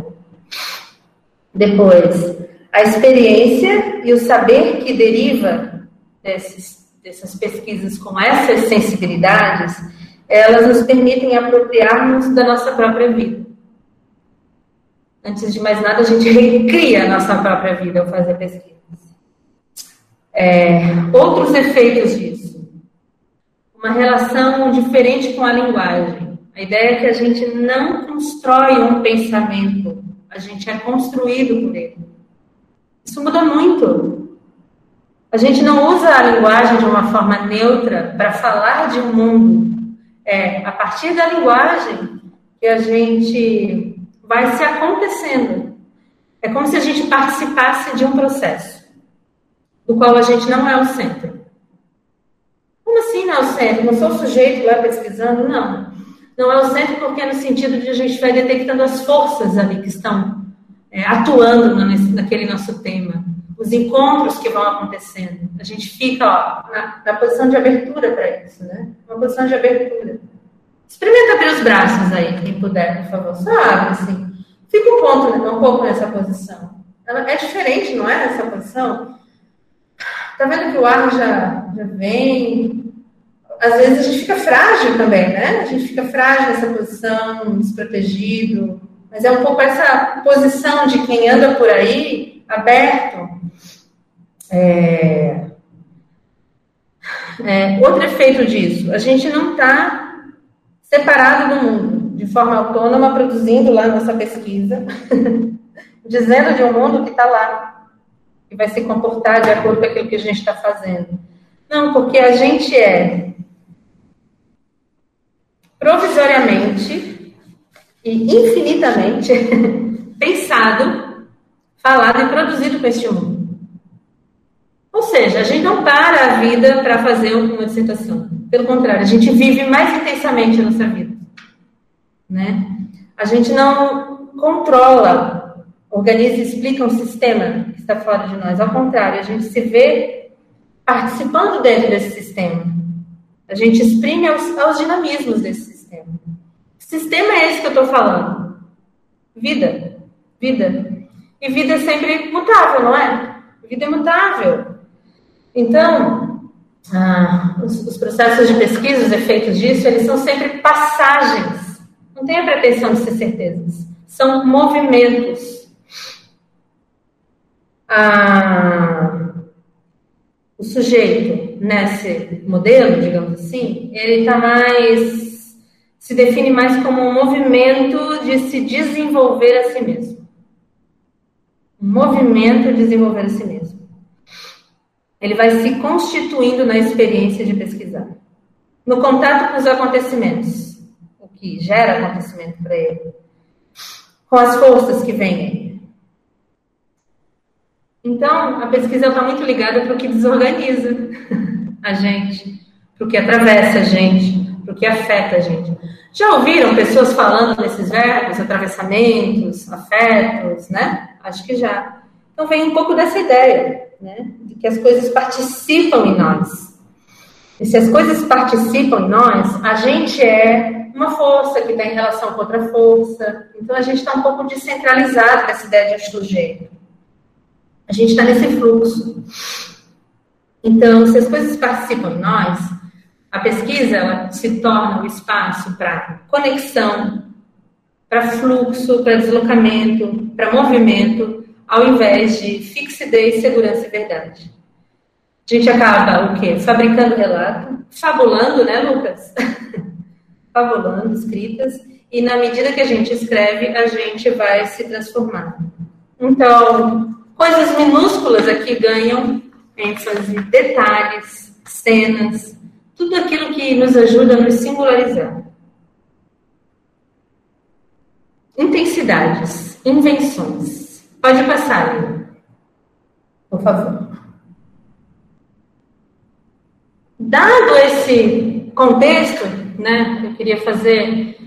Depois, a experiência e o saber que deriva desses, dessas pesquisas com essas sensibilidades elas nos permitem apropriarmos da nossa própria vida. Antes de mais nada, a gente recria a nossa própria vida ao fazer pesquisas. É, outros efeitos disso. Uma relação diferente com a linguagem. A ideia é que a gente não constrói um pensamento, a gente é construído por ele. Isso muda muito. A gente não usa a linguagem de uma forma neutra para falar de um mundo. É a partir da linguagem que a gente vai se acontecendo. É como se a gente participasse de um processo, do qual a gente não é o centro. Como assim não é o centro? Não sou o sujeito lá pesquisando? Não. Não é o centro porque é no sentido de a gente vai detectando as forças ali que estão é, atuando naquele nosso tema, os encontros que vão acontecendo. A gente fica ó, na, na posição de abertura para isso, né? Uma posição de abertura. Experimenta abrir os braços aí, quem puder, por favor. Só abre, assim. Fica um ponto, né, um pouco nessa posição. Ela é diferente, não é? Essa posição. Tá vendo que o ar já, já vem? Às vezes a gente fica frágil também, né? A gente fica frágil nessa posição, desprotegido. Mas é um pouco essa posição de quem anda por aí, aberto. É... É, outro efeito disso, a gente não está separado do mundo, de forma autônoma, produzindo lá nossa pesquisa, dizendo de um mundo que está lá, que vai se comportar de acordo com aquilo que a gente está fazendo. Não, porque a gente é provisoriamente e infinitamente pensado, falado e produzido para este mundo. Ou seja, a gente não para a vida para fazer uma dissertação. Pelo contrário, a gente vive mais intensamente a nossa vida. Né? A gente não controla, organiza e explica um sistema que está fora de nós. Ao contrário, a gente se vê participando dentro desse sistema. A gente exprime aos, aos dinamismos desse sistema. Sistema é esse que eu estou falando? Vida. Vida. E vida é sempre mutável, não é? Vida é mutável. Então, ah, os, os, processos de pesquisa, os efeitos disso, eles são sempre passagens. Não tem a pretensão de ser certezas. São movimentos. Ah, o sujeito nesse modelo, digamos assim, ele está mais se define mais como um movimento de se desenvolver a si mesmo. Um movimento de desenvolver a si mesmo. Ele vai se constituindo na experiência de pesquisar. No contato com os acontecimentos, o que gera acontecimento para ele. Com as forças que vêm. Então, a pesquisa está muito ligada para o que desorganiza a gente, para o que atravessa a gente, para o que afeta a gente. Já ouviram pessoas falando nesses verbos, atravessamentos, afetos, né? Acho que já. Então vem um pouco dessa ideia, né? De que as coisas participam em nós. E se as coisas participam em nós, a gente é uma força que está em relação com outra força. Então a gente está um pouco descentralizado nessa ideia de sujeito. A gente está nesse fluxo. Então, se as coisas participam em nós, a pesquisa ela se torna um espaço para conexão, para fluxo, para deslocamento, para movimento, ao invés de fixidez, segurança e verdade. A gente acaba o quê? Fabricando relato, fabulando, né, Lucas? fabulando, escritas, e na medida que a gente escreve, a gente vai se transformar. Então, coisas minúsculas aqui ganham ênfase, detalhes, cenas, tudo aquilo que nos ajuda a nos singularizar. Intensidades, invenções. Pode passar, Lina. Por favor. Dado esse contexto, né, que eu queria fazer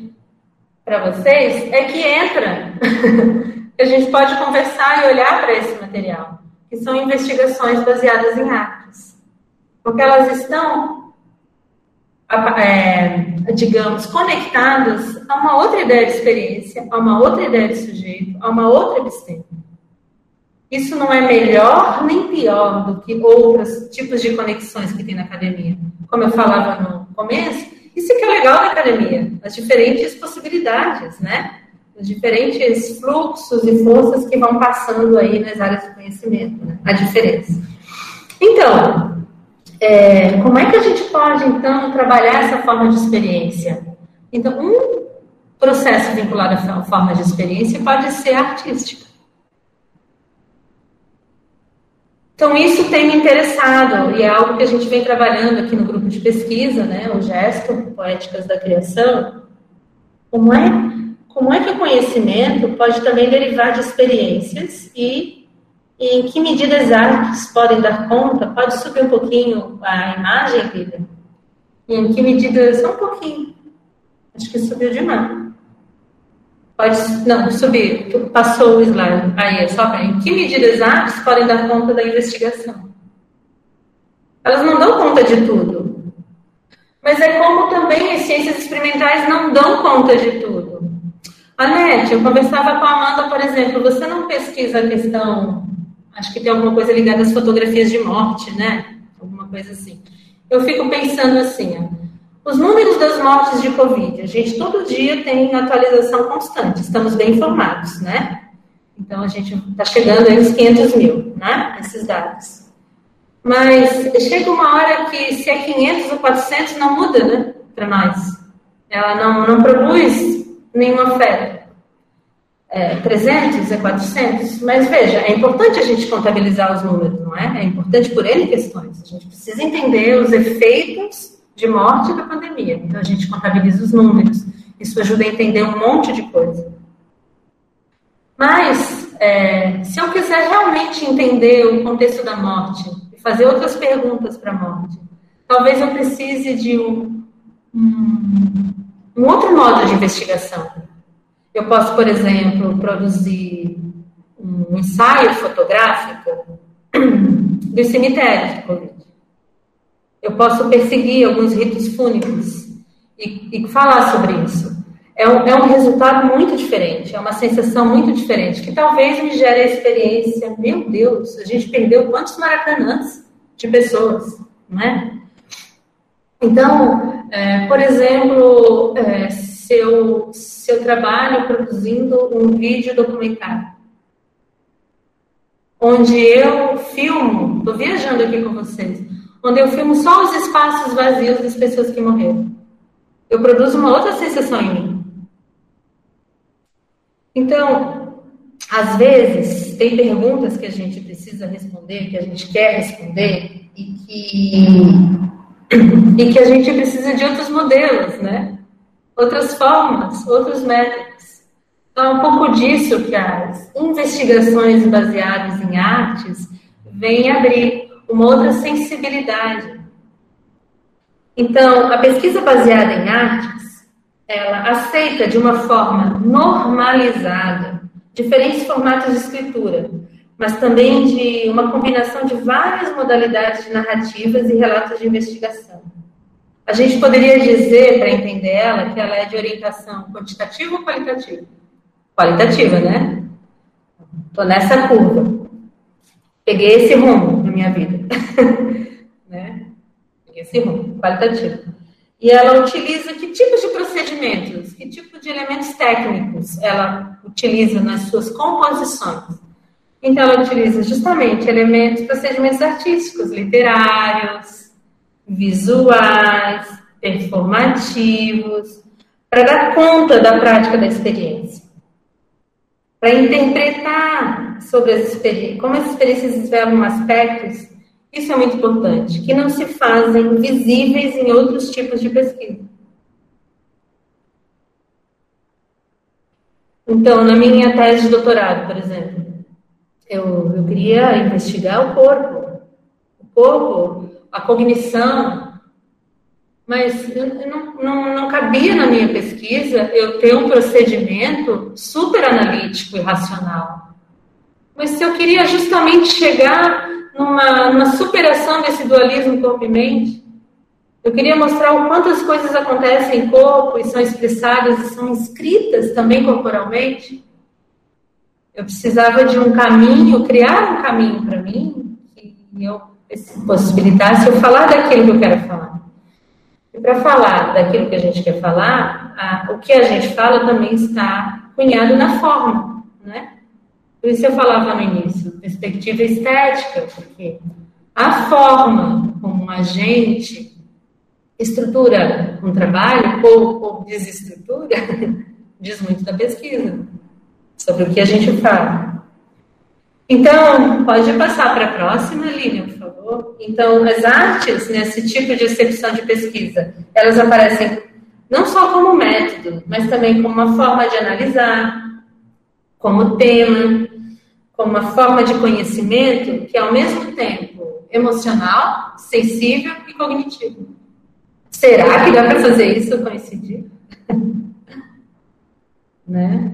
para vocês, é que entra que a gente pode conversar e olhar para esse material, que são investigações baseadas em artes. Porque elas estão é, digamos, conectados a uma outra ideia de experiência, a uma outra ideia de sujeito, a uma outra episteme. Isso não é melhor nem pior do que outros tipos de conexões que tem na academia. Como eu falava no começo, isso que é legal na academia, as diferentes possibilidades, né? Os diferentes fluxos e forças que vão passando aí nas áreas do conhecimento, né? a diferença. Então, é, como é que a gente pode, então, trabalhar essa forma de experiência? Então, um processo vinculado à forma de experiência pode ser artística. Então, isso tem me interessado e é algo que a gente vem trabalhando aqui no grupo de pesquisa, né, o Gesto Poéticas da Criação. Como é, como é que o conhecimento pode também derivar de experiências e, e em que medida as artes podem dar conta? Pode subir um pouquinho a imagem, Lívia? Em que medida? Só um pouquinho. Acho que subiu demais. Pode, não, subir, passou o slide. Aí, é só em que medidas artes podem dar conta da investigação? Elas não dão conta de tudo. Mas é como também as ciências experimentais não dão conta de tudo. Anete, eu conversava com a Amanda, por exemplo, você não pesquisa a questão, acho que tem alguma coisa ligada às fotografias de morte, né? Alguma coisa assim. Eu fico pensando assim, ó, os números das mortes de Covid, a gente todo dia tem atualização constante, estamos bem informados, né? Então a gente está chegando aí uns 500 mil, né? Esses dados. Mas chega uma hora que se é 500 ou 400 não muda, né? Para nós. Ela não, não produz nenhuma fé. É, 300 é 400, mas veja, é importante a gente contabilizar os números, não é? É importante por N questões. A gente precisa entender os efeitos de morte da pandemia. Então, a gente contabiliza os números. Isso ajuda a entender um monte de coisa. Mas, é, se eu quiser realmente entender o contexto da morte e fazer outras perguntas para a morte, talvez eu precise de um, um, um outro modo de investigação. Eu posso, por exemplo, produzir um ensaio fotográfico dos cemitérios de Covid. Eu posso perseguir alguns ritos fúnebres e, e falar sobre isso. É um, é um, resultado muito diferente, é uma sensação muito diferente, que talvez me gere a experiência, meu Deus, a gente perdeu quantos maracanãs de pessoas, né? Então, é, por exemplo, é, se, eu, se eu trabalho produzindo um vídeo documentário, onde eu filmo, estou viajando aqui com vocês, onde eu filmo só os espaços vazios das pessoas que morreram. Eu produzo uma outra sensação em mim. Então, às vezes, tem perguntas que a gente precisa responder, que a gente quer responder, e que, e que a gente precisa de outros modelos, né? Outras formas, outros métodos. Então, é um pouco disso que as investigações baseadas em artes vêm abrir uma outra sensibilidade. Então, a pesquisa baseada em artes, ela aceita de uma forma normalizada diferentes formatos de escritura, mas também de uma combinação de várias modalidades de narrativas e relatos de investigação. A gente poderia dizer, para entender ela, que ela é de orientação quantitativa ou qualitativa? Qualitativa, né? Estou nessa curva. Peguei esse rumo na minha vida. né? Peguei esse rumo, qualitativo. E ela utiliza que tipos de procedimentos, que tipo de elementos técnicos ela utiliza nas suas composições. Então, ela utiliza justamente elementos, procedimentos artísticos, literários, visuais, performativos, para dar conta da prática da experiência para interpretar sobre as experiências, como as experiências revelam aspectos, isso é muito importante, que não se fazem visíveis em outros tipos de pesquisa. Então, na minha tese de doutorado, por exemplo, eu, eu queria investigar o corpo, o corpo, a cognição, mas não, não, não cabia na minha pesquisa eu ter um procedimento super analítico e racional. Mas se eu queria justamente chegar numa, numa superação desse dualismo corpo e mente, eu queria mostrar o quanto as coisas acontecem em corpo e são expressadas e são escritas também corporalmente. Eu precisava de um caminho, criar um caminho para mim que eu possibilitasse eu falar daquilo que eu quero falar. E para falar daquilo que a gente quer falar, a, o que a gente fala também está cunhado na forma, né? Por isso eu falava no início, perspectiva estética, porque a forma como a gente estrutura um trabalho ou, ou desestrutura diz muito da pesquisa sobre o que a gente fala. Então, pode passar para a próxima, Lívia, Então, as artes, nesse tipo de excepção de pesquisa, elas aparecem não só como método, mas também como uma forma de analisar, como tema, como uma forma de conhecimento que, ao mesmo tempo, emocional, sensível e cognitivo. Será que dá para fazer isso coincidir? né?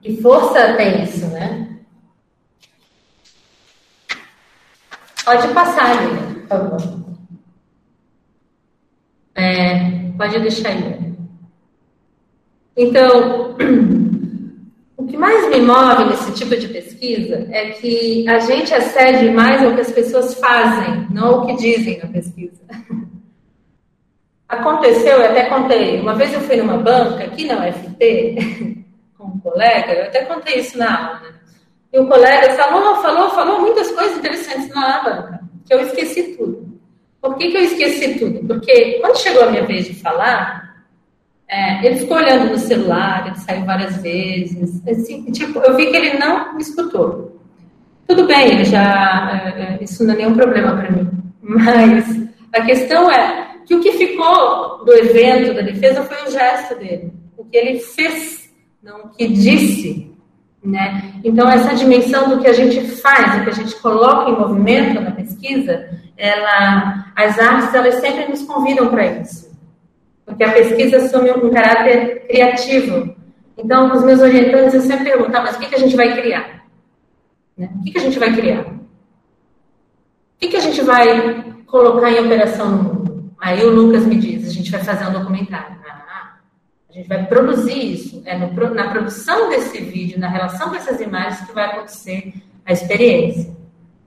Que força tem isso, né? Pode passar, Lívia, por favor. É, pode deixar aí. Então, o que mais me move nesse tipo de pesquisa é que a gente acede mais ao que as pessoas fazem, não ao que dizem na pesquisa. Aconteceu, eu até contei, uma vez eu fui numa banca aqui na UFT, com um colega, eu até contei isso na aula, né? E o colega falou, falou, falou muitas coisas interessantes na banca, que eu esqueci tudo. Por que, que eu esqueci tudo? Porque quando chegou a minha vez de falar, é, ele ficou olhando no celular, ele saiu várias vezes. Assim, tipo, eu vi que ele não me escutou. Tudo bem, ele já. É, é isso não é nenhum problema para mim. Mas a questão é que o que ficou do evento da defesa foi o gesto dele, o que ele fez, não o que disse. Né? Então, essa dimensão do que a gente faz, do que a gente coloca em movimento na pesquisa, ela, as artes elas sempre nos convidam para isso. Porque a pesquisa assume um caráter criativo. Então, os meus orientantes, eu sempre pergunto, tá, mas o que, que a gente vai criar? Né? O que, que a gente vai criar? O que, que a gente vai colocar em operação no mundo? Aí o Lucas me diz, a gente vai fazer um documentário. Ah, a gente vai produzir isso. É no, na produção desse vídeo, na relação com essas imagens que vai acontecer a experiência,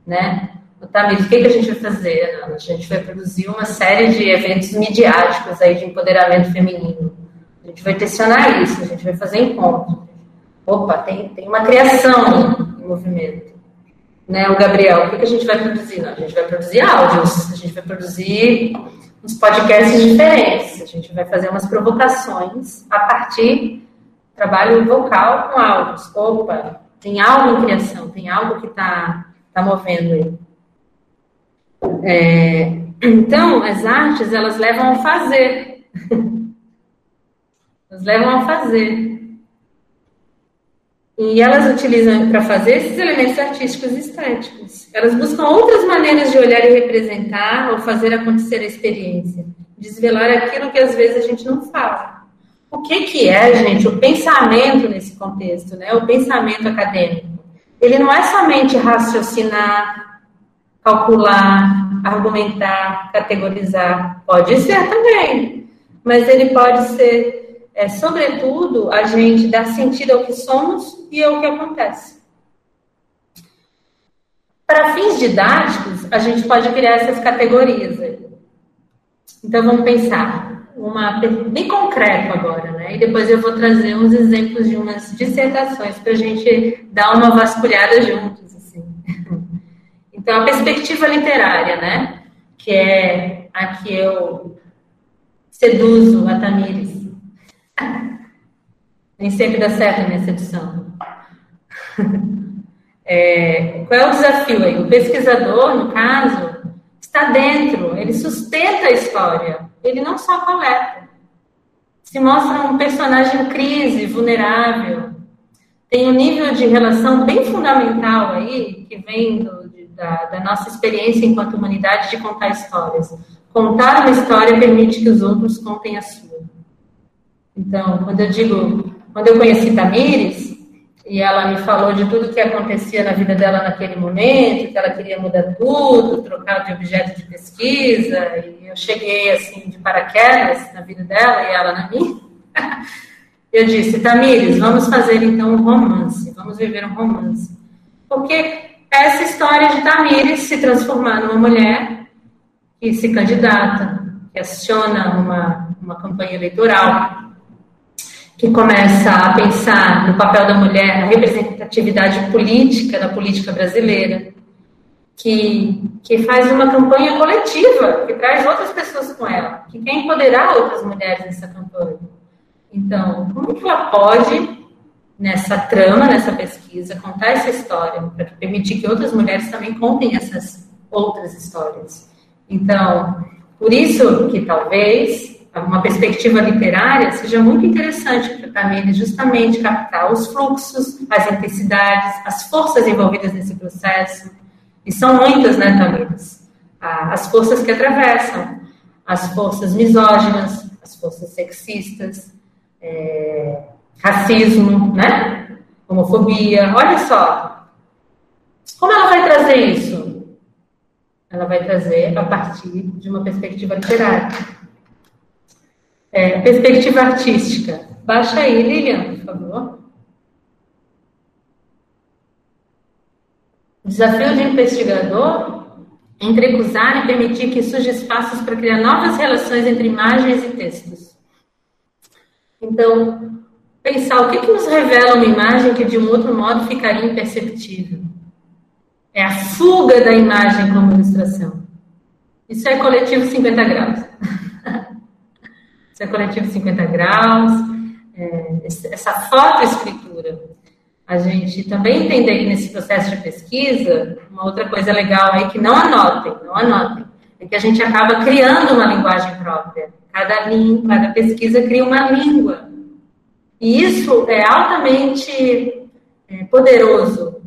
né? Tá, o que, que a gente vai fazer? A gente vai produzir uma série de eventos midiáticos aí de empoderamento feminino. A gente vai tensionar isso, a gente vai fazer encontros. Opa, tem, tem uma criação em movimento. Né, o Gabriel, o que, que a gente vai produzir? Não, a gente vai produzir áudios, a gente vai produzir uns podcasts diferentes. A gente vai fazer umas provocações a partir trabalho vocal com áudios. Opa, tem algo em criação, tem algo que está tá movendo aí. É, então, as artes, elas levam a fazer. elas levam a fazer. E elas utilizam para fazer esses elementos artísticos e estéticos. Elas buscam outras maneiras de olhar e representar ou fazer acontecer a experiência. Desvelar aquilo que às vezes a gente não fala. O que, que é, gente, o pensamento nesse contexto, né? O pensamento acadêmico. Ele não é somente raciocinar, calcular, argumentar, categorizar. Pode ser também, mas ele pode ser é, sobretudo, a gente dar sentido ao que somos e ao que acontece. Para fins didáticos, a gente pode criar essas categorias. Então, vamos pensar, uma bem concreto agora, né? E depois eu vou trazer uns exemplos de umas dissertações para a gente dar uma vasculhada juntos, assim. Então, a perspectiva literária, né? Que é a que eu seduzo a Tamires nem sempre dá certo a minha sedução. É, qual é o desafio aí? O pesquisador, no caso, está dentro, ele sustenta a história, ele não só coleta. Se mostra um personagem em crise, vulnerável, tem um nível de relação bem fundamental aí, que vem do, de, da, da nossa experiência enquanto humanidade de contar histórias. Contar uma história permite que os outros contem a sua. Então, quando eu digo, quando eu conheci Tamires, e ela me falou de tudo que acontecia na vida dela naquele momento, que ela queria mudar tudo, trocar de objeto de pesquisa, e eu cheguei assim de paraquedas na vida dela e ela na minha. Eu disse, Tamires, vamos fazer então um romance, vamos viver um romance. Porque essa história de Tamires se transformar numa mulher que se candidata, que aciona uma, uma campanha eleitoral, que começa a pensar no papel da mulher, na representatividade política da política brasileira, que, que faz uma campanha coletiva, que traz outras pessoas com ela, que quer empoderar outras mulheres nessa campanha. Então, como que ela pode nessa trama, nessa pesquisa, contar essa história, para permitir que outras mulheres também contem essas outras histórias. Então, por isso que talvez uma perspectiva literária seja muito interessante para Tamires justamente captar os fluxos, as intensidades, as forças envolvidas nesse processo. E são muitas, né, Tamires? As forças que atravessam, as forças misóginas, as forças sexistas, é, racismo, né? Homofobia. Olha só. Como ela vai trazer isso? Ela vai trazer a partir de uma perspectiva literária. É, perspectiva artística. Baixa aí, Lilian, por favor. Desafio de investigador entrecruzar e permitir que surja espaços para criar novas relações entre imagens e textos. Então, pensar o que, que nos revela uma imagem que de um outro modo ficaria imperceptível. É a fuga da imagem como ilustração. Isso é coletivo 50 graus. Isso é coletivo 50 graus, é, essa fotoescritura. A gente também entender que nesse processo de pesquisa, uma outra coisa legal aí que não anotem, não anotem, é que a gente acaba criando uma linguagem própria. Cada, língua, cada pesquisa cria uma língua. E isso é altamente é, poderoso,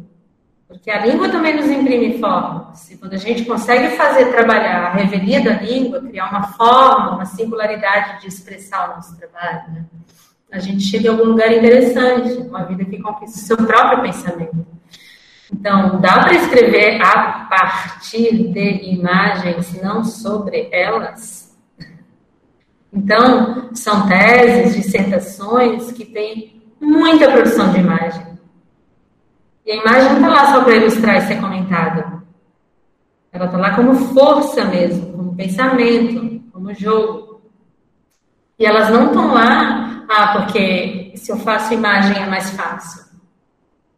porque a língua também nos imprime formas. E quando a gente consegue fazer trabalhar a revelia da língua, criar uma forma, uma singularidade de expressar o nosso trabalho, né? a gente chega a algum lugar interessante, uma vida que conquista o seu próprio pensamento. Então, dá para escrever a partir de imagens, não sobre elas? Então, são teses, dissertações que têm muita produção de imagem. E a imagem não está lá só para ilustrar e ser comentada. Ela está lá como força mesmo, como pensamento, como jogo. E elas não estão lá, ah, porque se eu faço imagem é mais fácil.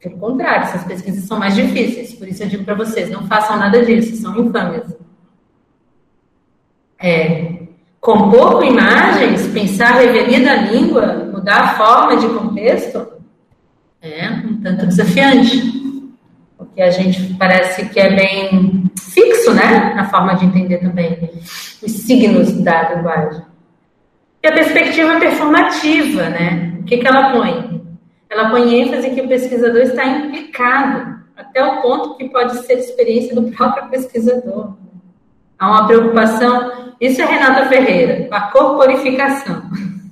Pelo contrário, essas pesquisas são mais difíceis. Por isso eu digo para vocês, não façam nada disso, são infames. É, compor com imagens, pensar a revelia da língua, mudar a forma de contexto, é um tanto desafiante. Porque a gente parece que é bem fixo, né? Na forma de entender também os signos da linguagem. E a perspectiva performativa, né? O que, que ela põe? Ela põe ênfase que o pesquisador está implicado, até o ponto que pode ser experiência do próprio pesquisador. Há uma preocupação, isso é Renata Ferreira, a corporificação.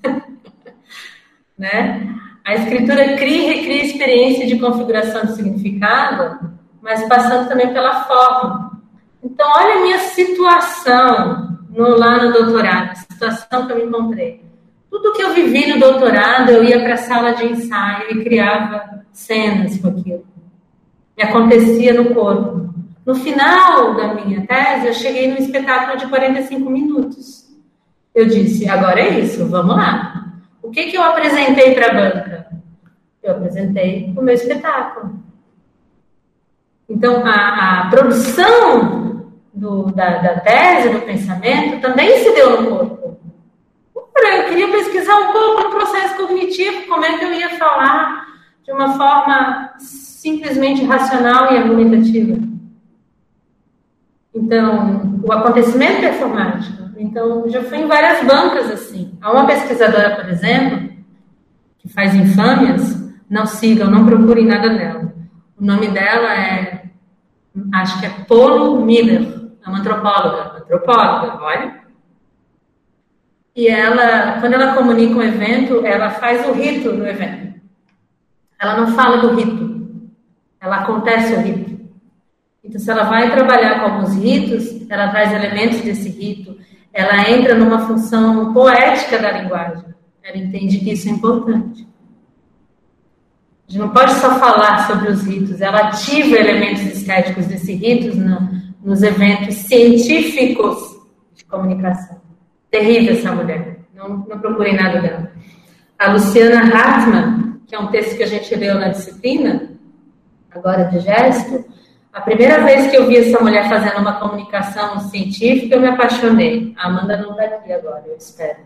né? A escritura cria e recria experiência de configuração de significado, mas passando também pela forma. Então, olha a minha situação no, lá no doutorado, a situação que eu me encontrei. Tudo que eu vivi no doutorado, eu ia para a sala de ensaio e criava cenas com aquilo. E acontecia no corpo. No final da minha tese, eu cheguei num espetáculo de 45 minutos. Eu disse, agora é isso, vamos lá. O que, que eu apresentei para a banca? Eu apresentei o meu espetáculo. Então, a, a produção do, da, da, tese, do pensamento, também se deu no corpo. Eu queria pesquisar um pouco no processo cognitivo, como é que eu ia falar de uma forma simplesmente racional e argumentativa. Então, o acontecimento performático. Então, já fui em várias bancas assim. Há uma pesquisadora, por exemplo, que faz infâmias, não sigam, não procurem nada dela. O nome dela é, acho que é Polo Miller, é uma antropóloga. Antropóloga, olha. E ela, quando ela comunica um evento, ela faz o rito do evento. Ela não fala do rito, ela acontece o rito. Então, se ela vai trabalhar com alguns ritos, ela traz elementos desse rito, ela entra numa função poética da linguagem. Ela entende que isso é importante. A gente não pode só falar sobre os ritos, ela ativa elementos estéticos desses ritos no, nos eventos científicos de comunicação. Terrível essa mulher, não, não procurei nada dela. A Luciana Hartmann, que é um texto que a gente leu na disciplina, agora de gesto, a primeira vez que eu vi essa mulher fazendo uma comunicação científica, eu me apaixonei. A Amanda não está aqui agora, eu espero.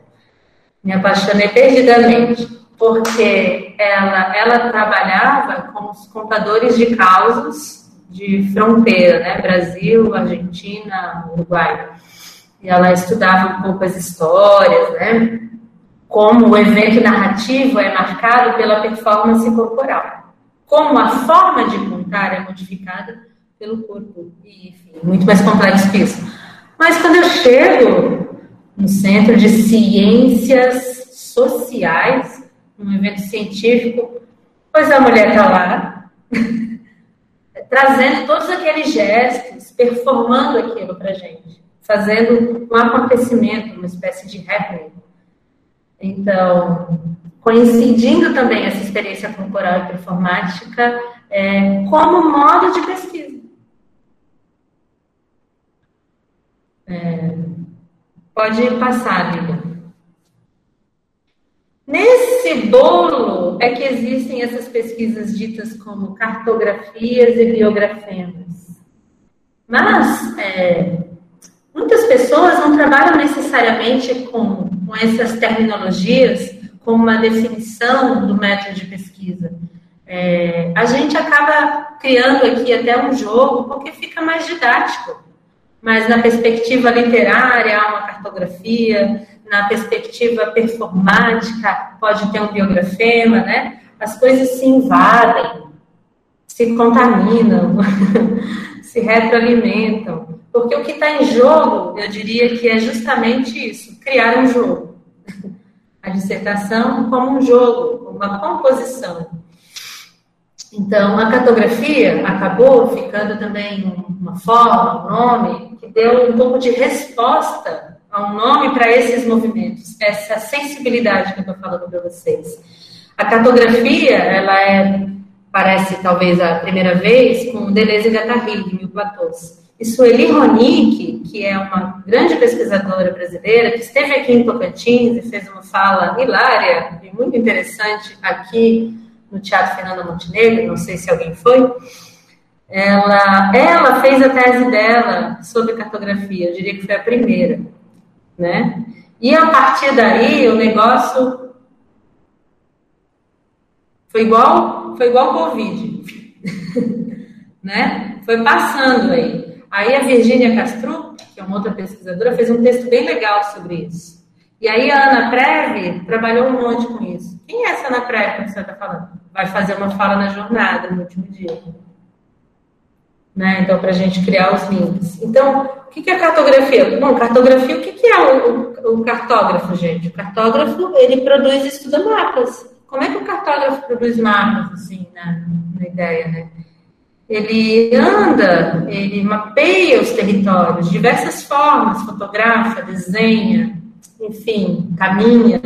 Me apaixonei perdidamente. porque ela, ela trabalhava com os contadores de causas de fronteira, né? Brasil, Argentina, Uruguai. E ela estudava um pouco as histórias, né? Como o evento narrativo é marcado pela performance corporal. Como a forma de contar é modificada pelo corpo. E, enfim, muito mais complexo que isso. Mas quando eu chego no Centro de Ciências Sociais, num evento científico, pois a mulher está lá, trazendo todos aqueles gestos, performando aquilo para gente, fazendo um acontecimento, uma espécie de happening. Então, coincidindo também essa experiência corporal e performática é, como modo de pesquisa. Pode passar, Lívia. Nesse bolo é que existem essas pesquisas ditas como cartografias e biografemas. Mas é, muitas pessoas não trabalham necessariamente com, com essas terminologias como uma definição do método de pesquisa. É, a gente acaba criando aqui até um jogo porque fica mais didático. Mas na perspectiva literária, há uma cartografia, na perspectiva performática, pode ter um biografema, né? As coisas se invadem, se contaminam, se retroalimentam. Porque o que está em jogo, eu diria que é justamente isso: criar um jogo. A dissertação como um jogo, uma composição. Então, a cartografia acabou ficando também uma forma, um nome, que deu um pouco de resposta um nome para esses movimentos, essa sensibilidade que eu estou falando para vocês. A cartografia, ela é, parece talvez a primeira vez, com Deleuze e Guattari, de Mil Platôs. E Sueli Ronick, que é uma grande pesquisadora brasileira, que esteve aqui em Tocantins e fez uma fala hilária e muito interessante aqui no Teatro Fernanda Montenegro, não sei se alguém foi, ela, ela fez a tese dela sobre cartografia, eu diria que foi a primeira né? E a partir daí o negócio foi igual, foi igual Covid, né? Foi passando aí. Aí a Virgínia Castro, que é uma outra pesquisadora, fez um texto bem legal sobre isso. E aí a Ana Preve trabalhou um monte com isso. Quem é essa Ana Preve que você está falando? Vai fazer uma fala na jornada no último dia. Né? Então, para a gente criar os links. Então, o que é cartografia? Bom, cartografia, o que é o, cartógrafo, gente? O cartógrafo, ele produz e estuda mapas. Como é que o cartógrafo produz mapas, assim, na, na ideia, né? Ele anda, ele mapeia os territórios de diversas formas, fotografa, desenha, enfim, caminha,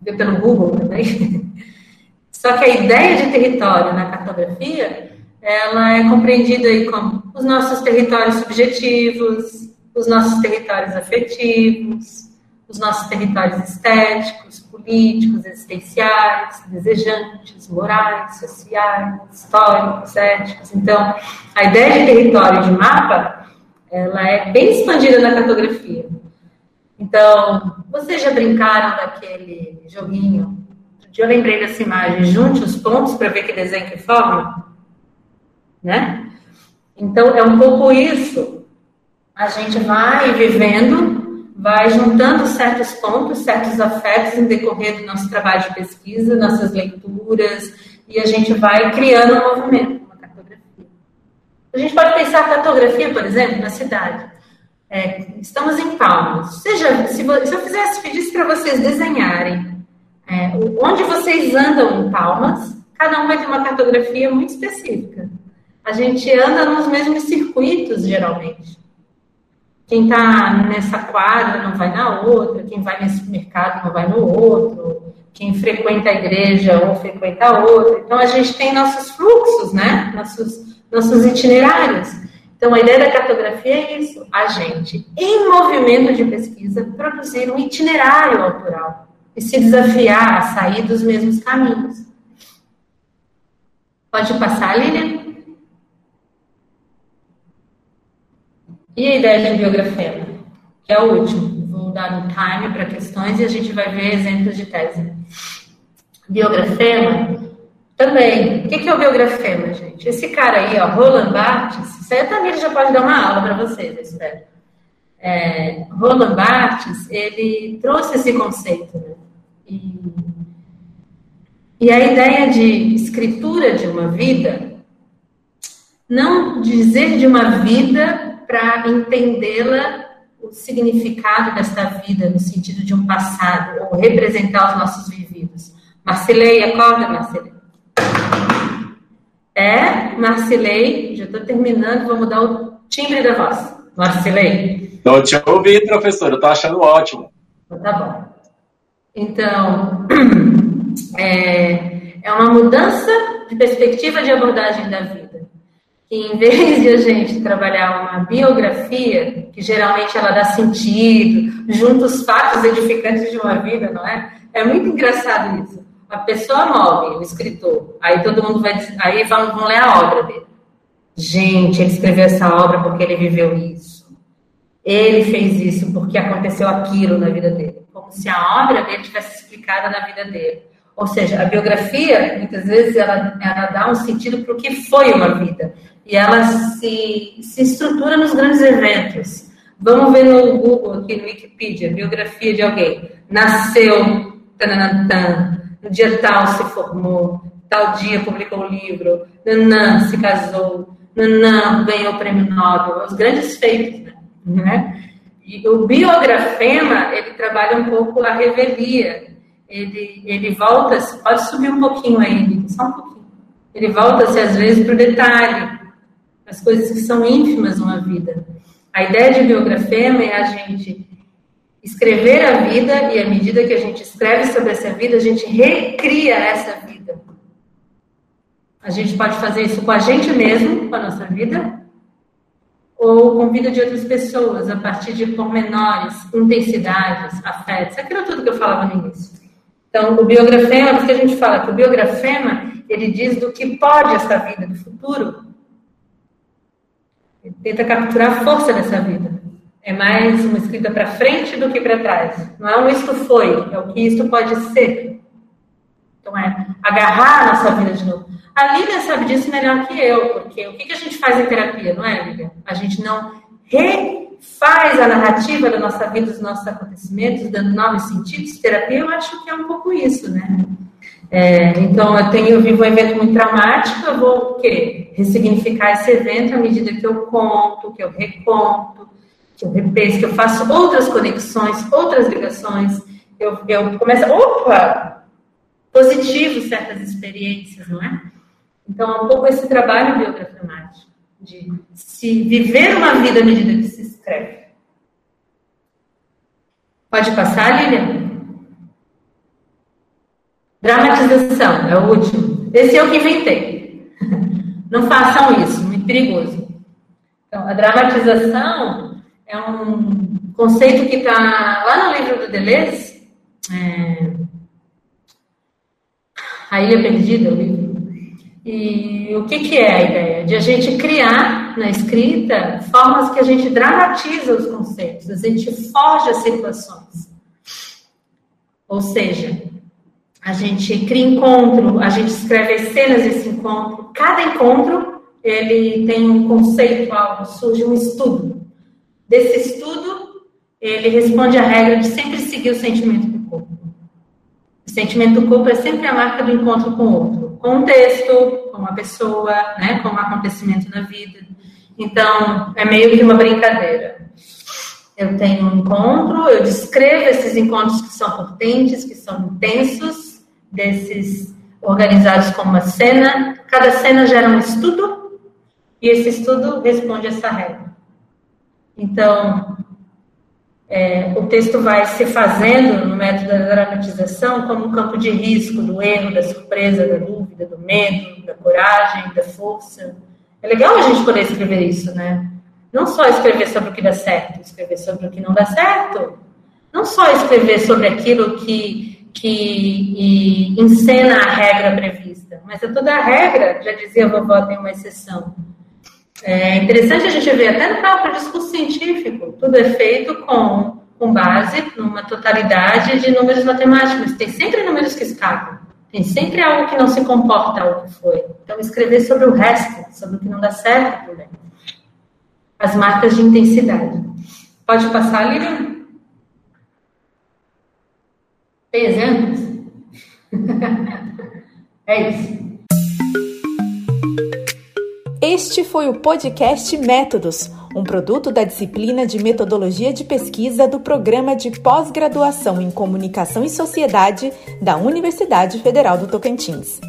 vê pelo Google também. Só que a ideia de território na cartografia ela é compreendida aí como os nossos territórios subjetivos, os nossos territórios afetivos, os nossos territórios estéticos, políticos, existenciais, desejantes, morais, sociais, históricos, éticos. Então, a ideia de território de mapa, ela é bem expandida na cartografia. Então, vocês já brincaram daquele joguinho? Eu lembrei dessa imagem, junte os pontos para ver que desenho que forma né? Então, é um pouco isso. A gente vai vivendo, vai juntando certos pontos, certos afetos em decorrer do nosso trabalho de pesquisa, nossas leituras, e a gente vai criando um movimento, uma cartografia. A gente pode pensar a cartografia, por exemplo, na cidade. É, estamos em Palmas. Seja, se, se eu fizesse pedisse para vocês desenharem é, onde vocês andam em Palmas, cada um vai ter uma cartografia muito específica a gente anda nos mesmos circuitos, geralmente. Quem está nessa quadra não vai na outra, quem vai nesse mercado não vai no outro, quem frequenta a igreja ou frequenta a outra. Então, a gente tem nossos fluxos, né? Nossos, nossos itinerários. Então, a ideia da cartografia é isso: a gente, em movimento de pesquisa, produzir um itinerário autoral e se desafiar a sair dos mesmos caminhos. Pode passar, Lilian? E a ideia de biografema, que é o último. Vou dar um time para questões e a gente vai ver exemplos de tese. Biografema, também. O que é o biografema, gente? Esse cara aí, ó, Roland Barthes, aí a já pode dar uma aula para vocês, eu espero. É, Roland Barthes, ele trouxe esse conceito, né? E, e a ideia de escritura de uma vida, não dizer de uma vida para entendê-la o significado desta vida no sentido de um passado, ou representar os nossos vividos. Marcelei, acorda, Marcelei. É, Marcelei, já estou terminando, vou mudar o timbre da voz. Marcelei. Não te ouvi, professor, eu estou achando ótimo. Tá bom. Então, é, é uma mudança de perspectiva de abordagem da vida em vez de a gente trabalhar uma biografia, que geralmente ela dá sentido, junta os fatos edificantes de uma vida, não é? É muito engraçado isso. A pessoa morre, o escritor, aí todo mundo vai, aí vão, vão ler a obra dele. Gente, ele escreveu essa obra porque ele viveu isso. Ele fez isso porque aconteceu aquilo na vida dele. Se a obra dele tivesse explicada na vida dele. Ou seja, a biografia, muitas vezes, ela, ela dá um sentido para o que foi uma vida. E ela se, se estrutura nos grandes eventos. Vamos ver no Google, aqui no Wikipedia, biografia de alguém. Nasceu, tananã, no dia tal se formou, tal dia publicou um livro, nanã, se casou, nanã, ganhou o prêmio Nobel. Os grandes feitos, né? E o biografema, ele trabalha um pouco a revelia, ele, ele volta, pode subir um pouquinho aí, só um pouquinho. Ele volta-se às vezes para o detalhe, as coisas que são ínfimas numa vida. A ideia de biografema é a gente escrever a vida e à medida que a gente escreve sobre essa vida, a gente recria essa vida. A gente pode fazer isso com a gente mesmo, com a nossa vida, ou com vida de outras pessoas, a partir de pormenores, intensidades, afetos, aquilo tudo que eu falava no início. Então, o biografema, por que a gente fala que o biografema, ele diz do que pode essa vida do futuro. Ele tenta capturar a força dessa vida. É mais uma escrita para frente do que para trás. Não é um isto foi, é o que isto pode ser. Então, é agarrar a nossa vida de novo. A Lívia sabe disso melhor que eu, porque o que a gente faz em terapia, não é, Lívia? A gente não re faz a narrativa da nossa vida, dos nossos acontecimentos, dando novos sentidos. Terapia, eu acho que é um pouco isso, né? É, então, eu tenho eu vivo um evento muito traumático, eu vou quê? ressignificar esse evento à medida que eu conto, que eu reconto, que eu repenso, que eu faço outras conexões, outras ligações. Eu, eu começo, opa, positivo certas experiências, não é? Então, é um pouco esse trabalho biografamático, de se viver uma vida à medida que se escreve. Pode passar, Lilian? Dramatização, é o último. Esse é o que inventei. Não façam isso, muito perigoso. Então, a dramatização é um conceito que está lá no livro do Deleuze, é... A Ilha Perdida, o livro e o que, que é a ideia? De a gente criar na escrita formas que a gente dramatiza os conceitos, a gente foge as situações. Ou seja, a gente cria encontro, a gente escreve as cenas desse encontro. Cada encontro ele tem um conceito, algo, surge um estudo. Desse estudo, ele responde à regra de sempre seguir o sentimento. O sentimento do corpo é sempre a marca do encontro com o outro com um texto, com uma pessoa, né, com um acontecimento na vida. Então, é meio que uma brincadeira. Eu tenho um encontro, eu descrevo esses encontros que são potentes, que são intensos, desses organizados como uma cena. Cada cena gera um estudo e esse estudo responde essa regra. Então, é, o texto vai se fazendo no método da dramatização como um campo de risco do erro, da surpresa, da dúvida, do medo, da coragem, da força. É legal a gente poder escrever isso, né? Não só escrever sobre o que dá certo, escrever sobre o que não dá certo. Não só escrever sobre aquilo que, que encena a regra prevista, mas é toda a regra, já dizia a vovó, tem uma exceção é interessante a gente ver até no próprio discurso científico, tudo é feito com, com base numa totalidade de números matemáticos. Tem sempre números que escapam. Tem sempre algo que não se comporta ao que foi. Então, escrever sobre o resto, sobre o que não dá certo também. As marcas de intensidade. Pode passar, Lilian? Tem exemplos? é isso. Este foi o podcast Métodos, um produto da disciplina de Metodologia de Pesquisa do Programa de Pós-Graduação em Comunicação e Sociedade da Universidade Federal do Tocantins.